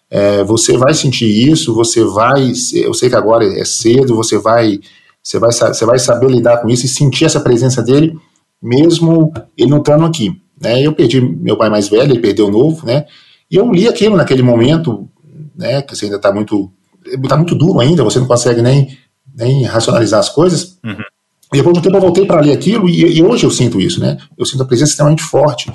É, você vai sentir isso, você vai, eu sei que agora é cedo, você vai, você vai, você vai saber lidar com isso e sentir essa presença dele, mesmo ele não estando aqui. Né? Eu perdi meu pai mais velho, ele perdeu o novo, né? E eu li aquilo naquele momento, né? Que você ainda está muito, está muito duro ainda, você não consegue nem, nem racionalizar as coisas. Uhum. E depois de um tempo eu voltei para ler aquilo e, e, hoje eu sinto isso, né? Eu sinto a presença extremamente forte.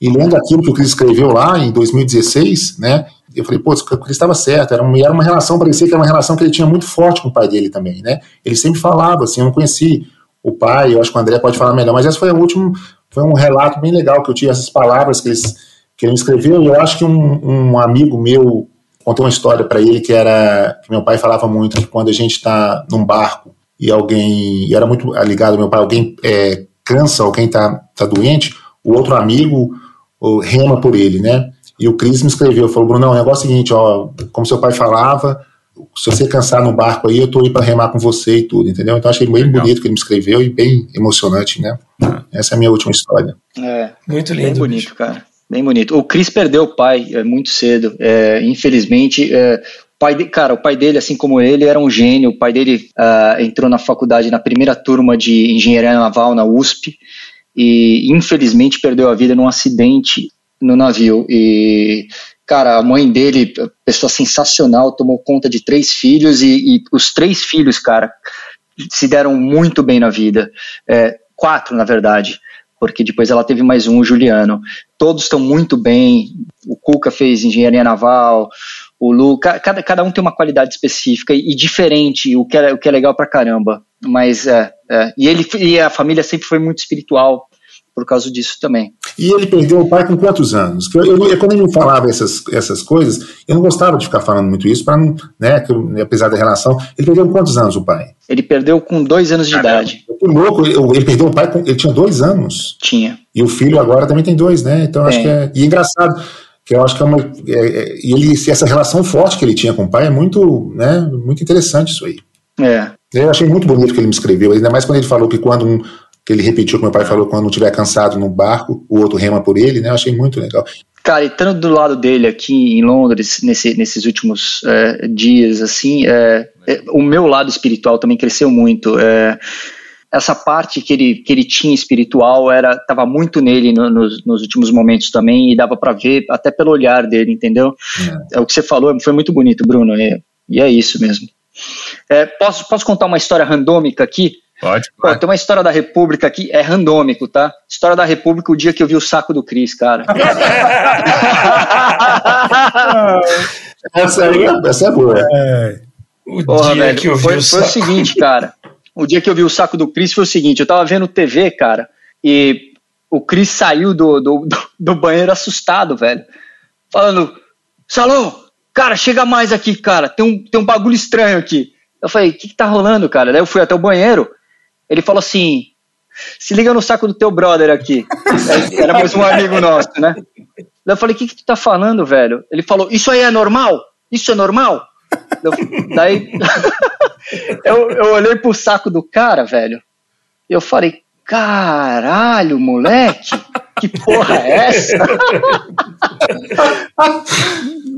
E lendo aquilo que o Cris escreveu lá em 2016, né? Eu falei, pô, o Cris estava certo, era uma, era uma relação, parecia que era uma relação que ele tinha muito forte com o pai dele também, né? Ele sempre falava, assim, eu não conheci o pai, eu acho que o André pode falar melhor, mas esse foi o último, foi um relato bem legal que eu tive, essas palavras que, eles, que ele escreveu, e eu acho que um, um amigo meu contou uma história para ele que era, que meu pai falava muito, que quando a gente está num barco e alguém, e era muito ligado meu pai, alguém é, cansa, alguém está tá doente, o outro amigo rema por ele, né? E o Cris me escreveu, falou, Bruno, o negócio é o seguinte, ó, como seu pai falava, se você cansar no barco aí, eu tô aí para remar com você e tudo, entendeu? Então achei bem Legal. bonito que ele me escreveu e bem emocionante, né? Ah. Essa é a minha última história. É, muito lindo. Bem bonito, bicho. cara. Bem bonito. O Cris perdeu o pai é, muito cedo. É, infelizmente, é, pai de, cara, o pai dele, assim como ele, era um gênio. O pai dele uh, entrou na faculdade na primeira turma de engenharia naval na USP e infelizmente perdeu a vida num acidente no navio. E, cara, a mãe dele, pessoa sensacional, tomou conta de três filhos e, e os três filhos, cara, se deram muito bem na vida. É, quatro, na verdade porque depois ela teve mais um, o Juliano. Todos estão muito bem. O Cuca fez engenharia naval, o Lu, cada, cada um tem uma qualidade específica e, e diferente, o que é, o que é legal pra caramba. Mas é, é, e ele e a família sempre foi muito espiritual por causa disso também. E ele perdeu o pai com quantos anos? Eu, eu, quando ele me falava essas, essas coisas, eu não gostava de ficar falando muito isso, para não, né, que eu, apesar da relação. Ele perdeu com quantos anos o pai? Ele perdeu com dois anos de Caramba. idade. Que louco, ele, perdeu o pai, com, ele tinha dois anos. Tinha. E o filho agora também tem dois, né? Então acho que é. E é engraçado que eu acho que é uma. É, é, e ele, essa relação forte que ele tinha com o pai é muito, né, muito interessante isso aí. É. Eu achei muito bonito o que ele me escreveu, ainda mais quando ele falou que quando um, que ele repetiu, como meu pai falou, quando estiver cansado no barco, o outro rema por ele, né? Eu achei muito legal. Cara, e estando do lado dele aqui em Londres, nesse, nesses últimos é, dias, assim, é, é, o meu lado espiritual também cresceu muito. É, essa parte que ele, que ele tinha espiritual era estava muito nele no, nos, nos, últimos momentos também e dava para ver até pelo olhar dele, entendeu? É. é. o que você falou, foi muito bonito, Bruno, e, e é isso mesmo. É, posso, posso contar uma história randômica aqui? Pode. Pô, tem uma história da República aqui, é randômico, tá? História da República, o dia que eu vi o saco do Cris, cara. essa aí, essa é boa. É. O Porra, dia velho, que eu vi foi, o foi o seguinte, cara. O dia que eu vi o saco do Cris foi o seguinte, eu tava vendo TV, cara, e o Cris saiu do, do, do banheiro assustado, velho. Falando, Salô, cara, chega mais aqui, cara. Tem um, tem um bagulho estranho aqui. Eu falei, o que, que tá rolando, cara? Daí eu fui até o banheiro. Ele falou assim: se liga no saco do teu brother aqui. Era mais um amigo nosso, né? Eu falei: o que, que tu tá falando, velho? Ele falou: isso aí é normal? Isso é normal? Eu, daí eu, eu olhei pro saco do cara, velho, e eu falei: caralho, moleque, que porra é essa?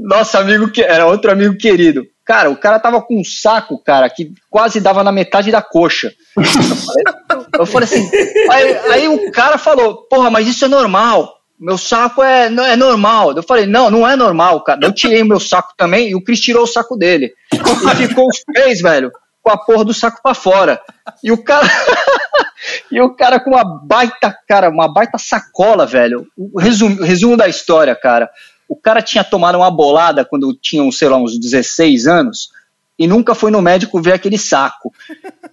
Nosso amigo, que era outro amigo querido. Cara, o cara tava com um saco, cara, que quase dava na metade da coxa. Eu falei, eu falei assim. Aí, aí, o cara falou: Porra, mas isso é normal. Meu saco é, é normal. Eu falei: Não, não é normal, cara. Eu tirei o meu saco também e o Cris tirou o saco dele. E ficou os três, velho, com a porra do saco pra fora. E o cara. e o cara com uma baita, cara, uma baita sacola, velho. O resumo, resumo da história, cara. O cara tinha tomado uma bolada quando tinha, sei lá, uns 16 anos e nunca foi no médico ver aquele saco.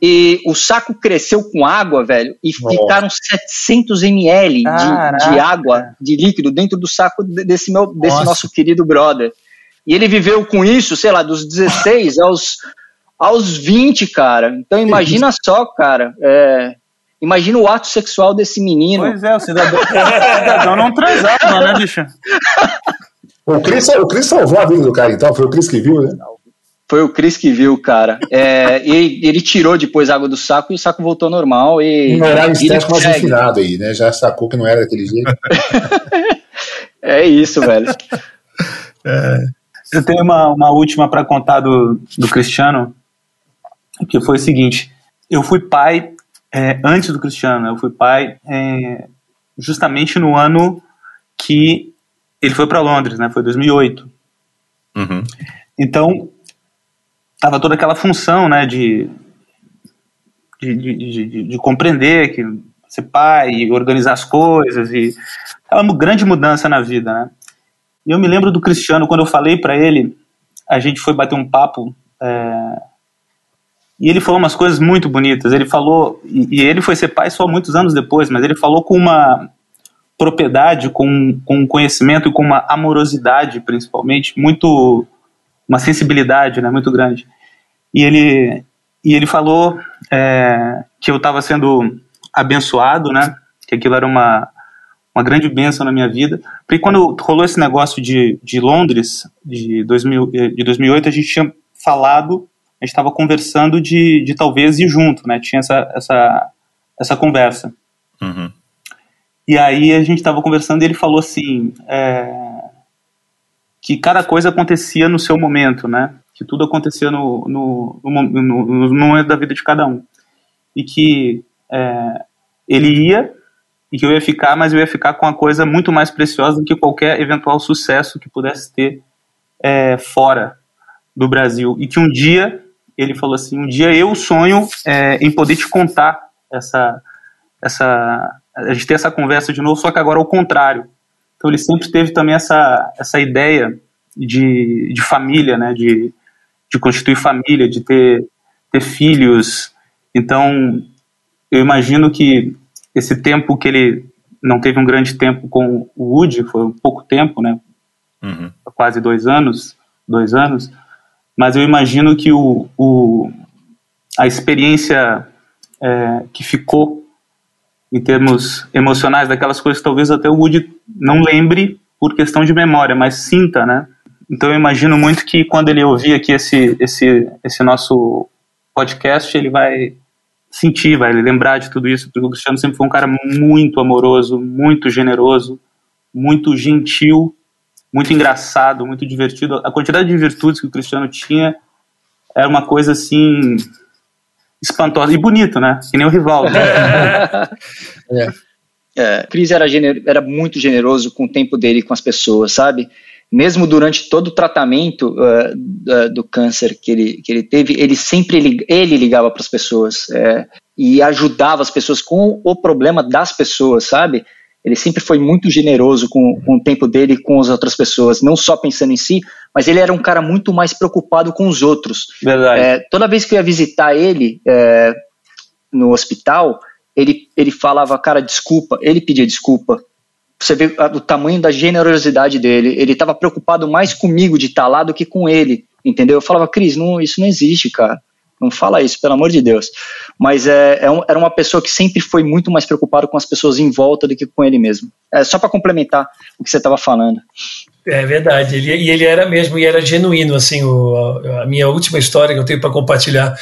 E o saco cresceu com água, velho, e Nossa. ficaram 700 ml de, de, água, de líquido, dentro do saco desse, meu, desse nosso querido brother. E ele viveu com isso, sei lá, dos 16 aos, aos 20, cara. Então imagina só, cara. É, imagina o ato sexual desse menino. Pois é, o cidadão, o cidadão não transava, né, bicho? O Cris, o Chris salvou a vida do cara, então. Foi o Cris que viu, né? Foi o Cris que viu, cara. É, e ele tirou depois a água do saco e o saco voltou normal. E, não era estético mais refinado aí, né? Já sacou que não era daquele jeito. é isso, velho. É. Eu tenho uma, uma última para contar do, do Cristiano, que foi o seguinte: eu fui pai é, antes do Cristiano, eu fui pai é, justamente no ano que ele foi para Londres, né? Foi 2008. Uhum. Então, tava toda aquela função, né, de de, de, de, de, compreender que ser pai e organizar as coisas e uma grande mudança na vida, né? E eu me lembro do Cristiano quando eu falei para ele, a gente foi bater um papo é, e ele falou umas coisas muito bonitas. Ele falou e, ele foi ser pai só muitos anos depois, mas ele falou com uma propriedade, com, com conhecimento e com uma amorosidade, principalmente, muito. uma sensibilidade né, muito grande. E ele, e ele falou é, que eu estava sendo abençoado, né, que aquilo era uma, uma grande bênção na minha vida. Porque quando rolou esse negócio de, de Londres, de, 2000, de 2008, a gente tinha falado, a gente estava conversando de, de talvez ir junto, né? Tinha essa, essa, essa conversa. Uhum. E aí a gente estava conversando e ele falou assim é, que cada coisa acontecia no seu momento, né? Que tudo acontecia no, no, no, no, no momento da vida de cada um. E que é, ele ia e que eu ia ficar, mas eu ia ficar com uma coisa muito mais preciosa do que qualquer eventual sucesso que pudesse ter é, fora do Brasil. E que um dia, ele falou assim, um dia eu sonho é, em poder te contar essa, essa, a gente ter essa conversa de novo, só que agora ao contrário. Então ele sempre teve também essa, essa ideia de, de família, né, de, de constituir família, de ter, ter filhos. Então eu imagino que esse tempo que ele não teve um grande tempo com o Woody, foi um pouco tempo, né, uhum. quase dois anos, dois anos, mas eu imagino que o, o, a experiência é, que ficou em termos emocionais, daquelas coisas talvez até o Woody não lembre por questão de memória, mas sinta, né? Então eu imagino muito que quando ele ouvir aqui esse, esse, esse nosso podcast, ele vai sentir, vai lembrar de tudo isso, porque o Cristiano sempre foi um cara muito amoroso, muito generoso, muito gentil, muito engraçado, muito divertido. A quantidade de virtudes que o Cristiano tinha era uma coisa assim espantosa e bonito, né? Que nem o Rivaldo. é. É, Cris era, era muito generoso com o tempo dele com as pessoas, sabe? Mesmo durante todo o tratamento uh, do câncer que ele, que ele teve, ele sempre ele ligava para as pessoas é, e ajudava as pessoas com o problema das pessoas, sabe? Ele sempre foi muito generoso com, com o tempo dele e com as outras pessoas, não só pensando em si, mas ele era um cara muito mais preocupado com os outros. Verdade. É, toda vez que eu ia visitar ele é, no hospital, ele, ele falava, cara, desculpa, ele pedia desculpa. Você vê o tamanho da generosidade dele. Ele estava preocupado mais comigo de estar tá lá do que com ele, entendeu? Eu falava, Cris, não, isso não existe, cara. Não fala isso, pelo amor de Deus. Mas é, é um, era uma pessoa que sempre foi muito mais preocupado com as pessoas em volta do que com ele mesmo. É só para complementar o que você estava falando. É verdade, ele, e ele era mesmo, e era genuíno, assim, o, a, a minha última história que eu tenho para compartilhar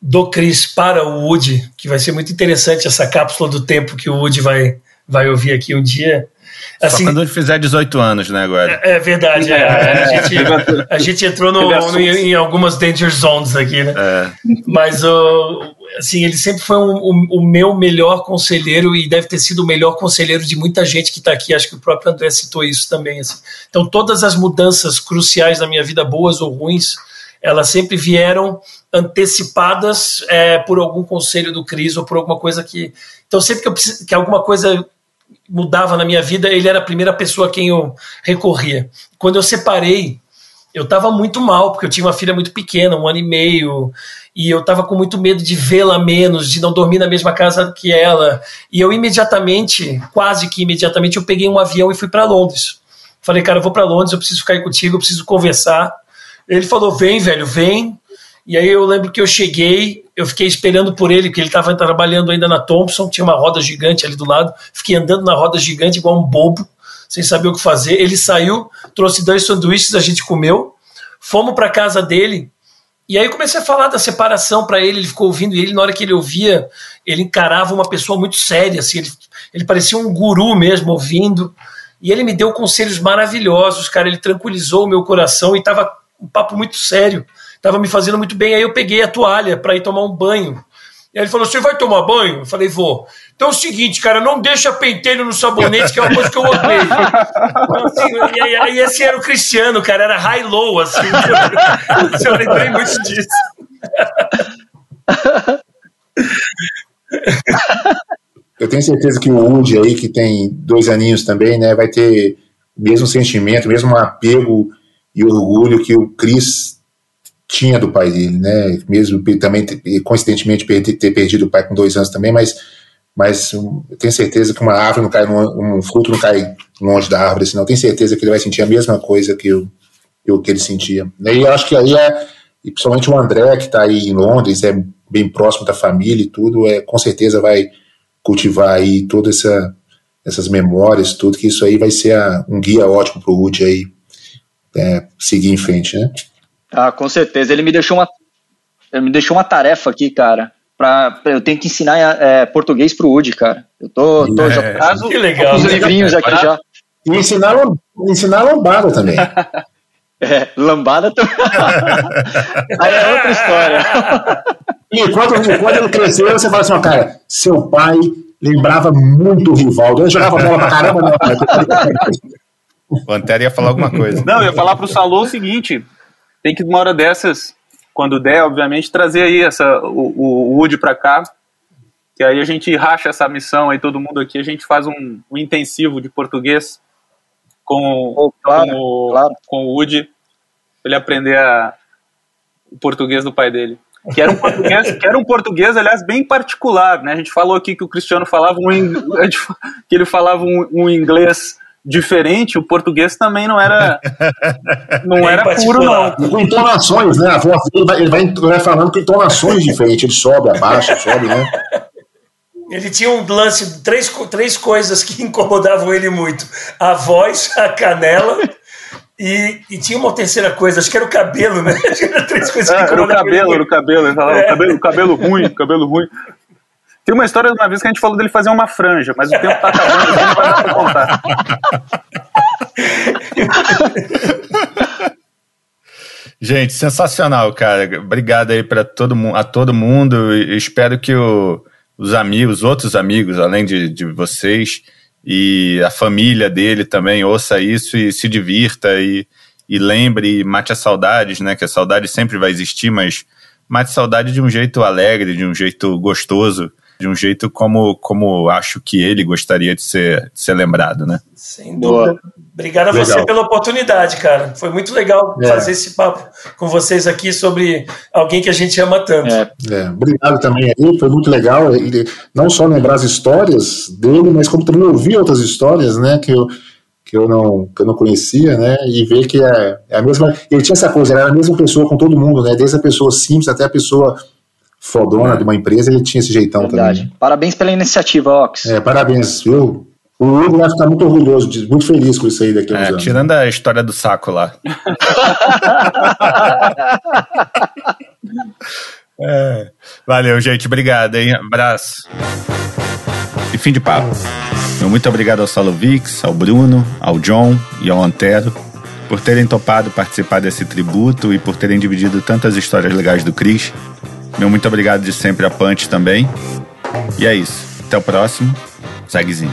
do Chris para o Woody, que vai ser muito interessante essa cápsula do tempo que o Woody vai, vai ouvir aqui um dia. Assim, Só quando ele fizer 18 anos, né, agora? É, é verdade, é. A, gente, a gente entrou no, no, em algumas danger zones aqui, né? É. Mas, uh, assim, ele sempre foi um, um, o meu melhor conselheiro e deve ter sido o melhor conselheiro de muita gente que está aqui. Acho que o próprio André citou isso também. Assim. Então, todas as mudanças cruciais na minha vida, boas ou ruins, elas sempre vieram antecipadas é, por algum conselho do Cris ou por alguma coisa que. Então, sempre que, eu, que alguma coisa mudava na minha vida, ele era a primeira pessoa a quem eu recorria. Quando eu separei, eu estava muito mal, porque eu tinha uma filha muito pequena, um ano e meio, e eu estava com muito medo de vê-la menos, de não dormir na mesma casa que ela. E eu imediatamente, quase que imediatamente, eu peguei um avião e fui para Londres. Falei, cara, eu vou para Londres, eu preciso ficar aí contigo, eu preciso conversar. Ele falou: vem, velho, vem. E aí eu lembro que eu cheguei, eu fiquei esperando por ele, porque ele estava trabalhando ainda na Thompson, tinha uma roda gigante ali do lado. Fiquei andando na roda gigante igual um bobo, sem saber o que fazer. Ele saiu, trouxe dois sanduíches, a gente comeu. Fomos para casa dele. E aí eu comecei a falar da separação para ele, ele ficou ouvindo, e ele, na hora que ele ouvia, ele encarava uma pessoa muito séria, assim, ele, ele parecia um guru mesmo, ouvindo. E ele me deu conselhos maravilhosos, cara, ele tranquilizou o meu coração e estava um papo muito sério, estava me fazendo muito bem. Aí eu peguei a toalha para ir tomar um banho. E aí ele falou: Você vai tomar banho? Eu falei: Vou. Então é o seguinte, cara, não deixa pentelho no sabonete, que é uma coisa que eu odeio. Então, assim, e aí, esse era o Cristiano, cara, era high-low, assim. eu lembrei muito disso. Eu tenho certeza que o Woody aí, que tem dois aninhos também, né, vai ter o mesmo sentimento, mesmo apego e orgulho que o Chris tinha do pai dele, né? Mesmo também, coincidentemente, ter perdido o pai com dois anos também, mas, mas eu tenho certeza que uma árvore não cai, um fruto não cai longe da árvore, senão eu tenho certeza que ele vai sentir a mesma coisa que, eu, que ele sentia. E eu acho que aí é, e principalmente o André, que está aí em Londres, é bem próximo da família e tudo, é, com certeza vai cultivar aí todas essa, essas memórias, tudo, que isso aí vai ser a, um guia ótimo para o Woody aí é, seguir em frente, né? Ah, com certeza. Ele me deixou uma, ele me deixou uma tarefa aqui, cara. Pra, eu tenho que ensinar é, português pro Woody, cara. Eu tô, tô é, já tô, que legal. os livrinhos aqui já. E ensinar, ensinar lambada também. É, lambada também. Aí é outra história. E quando, quando ele cresceu, você fala assim, cara, seu pai lembrava muito o Rivaldo. Eu jogava bola pra caramba, não. O Antero ia falar alguma coisa. Não, eu ia falar pro Salô o seguinte: tem que, uma hora dessas, quando der, obviamente, trazer aí essa, o, o Woody pra cá. Que aí a gente racha essa missão aí, todo mundo aqui, a gente faz um, um intensivo de português com, oh, claro, com, o, claro. com o Woody, pra ele aprender a, o português do pai dele. Que era um português, que era um português, aliás, bem particular, né? A gente falou aqui que o Cristiano falava um, que ele falava um, um inglês diferente, o português também não era não era puro, não. Com entonações, né? Ele vai, ele, vai, ele vai falando com entonações diferentes, ele sobe, abaixa, sobe, né? Ele tinha um lance, três, três coisas que incomodavam ele muito: a voz, a canela. E, e, tinha uma terceira coisa, acho que era o cabelo, né? Era três coisas que ah, era o cabelo, era o cabelo, ele falava, é. cabelo, cabelo ruim, cabelo ruim. Tem uma história de uma vez que a gente falou dele fazer uma franja, mas o tempo tá acabando, então não vai dar pra contar. Gente, sensacional, cara. Obrigado aí para todo mundo, a todo mundo. E espero que o, os amigos, outros amigos, além de, de vocês, e a família dele também ouça isso e se divirta e, e lembre, mate as saudades, né? Que a saudade sempre vai existir, mas mate saudade de um jeito alegre, de um jeito gostoso de um jeito como, como acho que ele gostaria de ser, de ser lembrado, né? Sem dúvida. Boa. Obrigado a legal. você pela oportunidade, cara. Foi muito legal é. fazer esse papo com vocês aqui sobre alguém que a gente ama tanto. É. É. Obrigado também aí, foi muito legal. Não só lembrar as histórias dele, mas como também ouvir outras histórias, né? Que eu, que eu não, que eu não conhecia, né? E ver que é, é a mesma. Ele tinha essa coisa, ele era a mesma pessoa com todo mundo, né? Desde a pessoa simples até a pessoa fodona é. de uma empresa, ele tinha esse jeitão Verdade. também. Parabéns pela iniciativa, Ox. É, parabéns, viu? O Hugo vai ficar muito orgulhoso, muito feliz com isso aí daqui a é, anos. Tirando a história do saco lá. é. Valeu, gente. Obrigado, hein? Abraço. E fim de papo. Meu muito obrigado ao Salovix, ao Bruno, ao John e ao Antero por terem topado participar desse tributo e por terem dividido tantas histórias legais do Chris. Meu muito obrigado de sempre a Punch também. E é isso. Até o próximo. Segue Zint.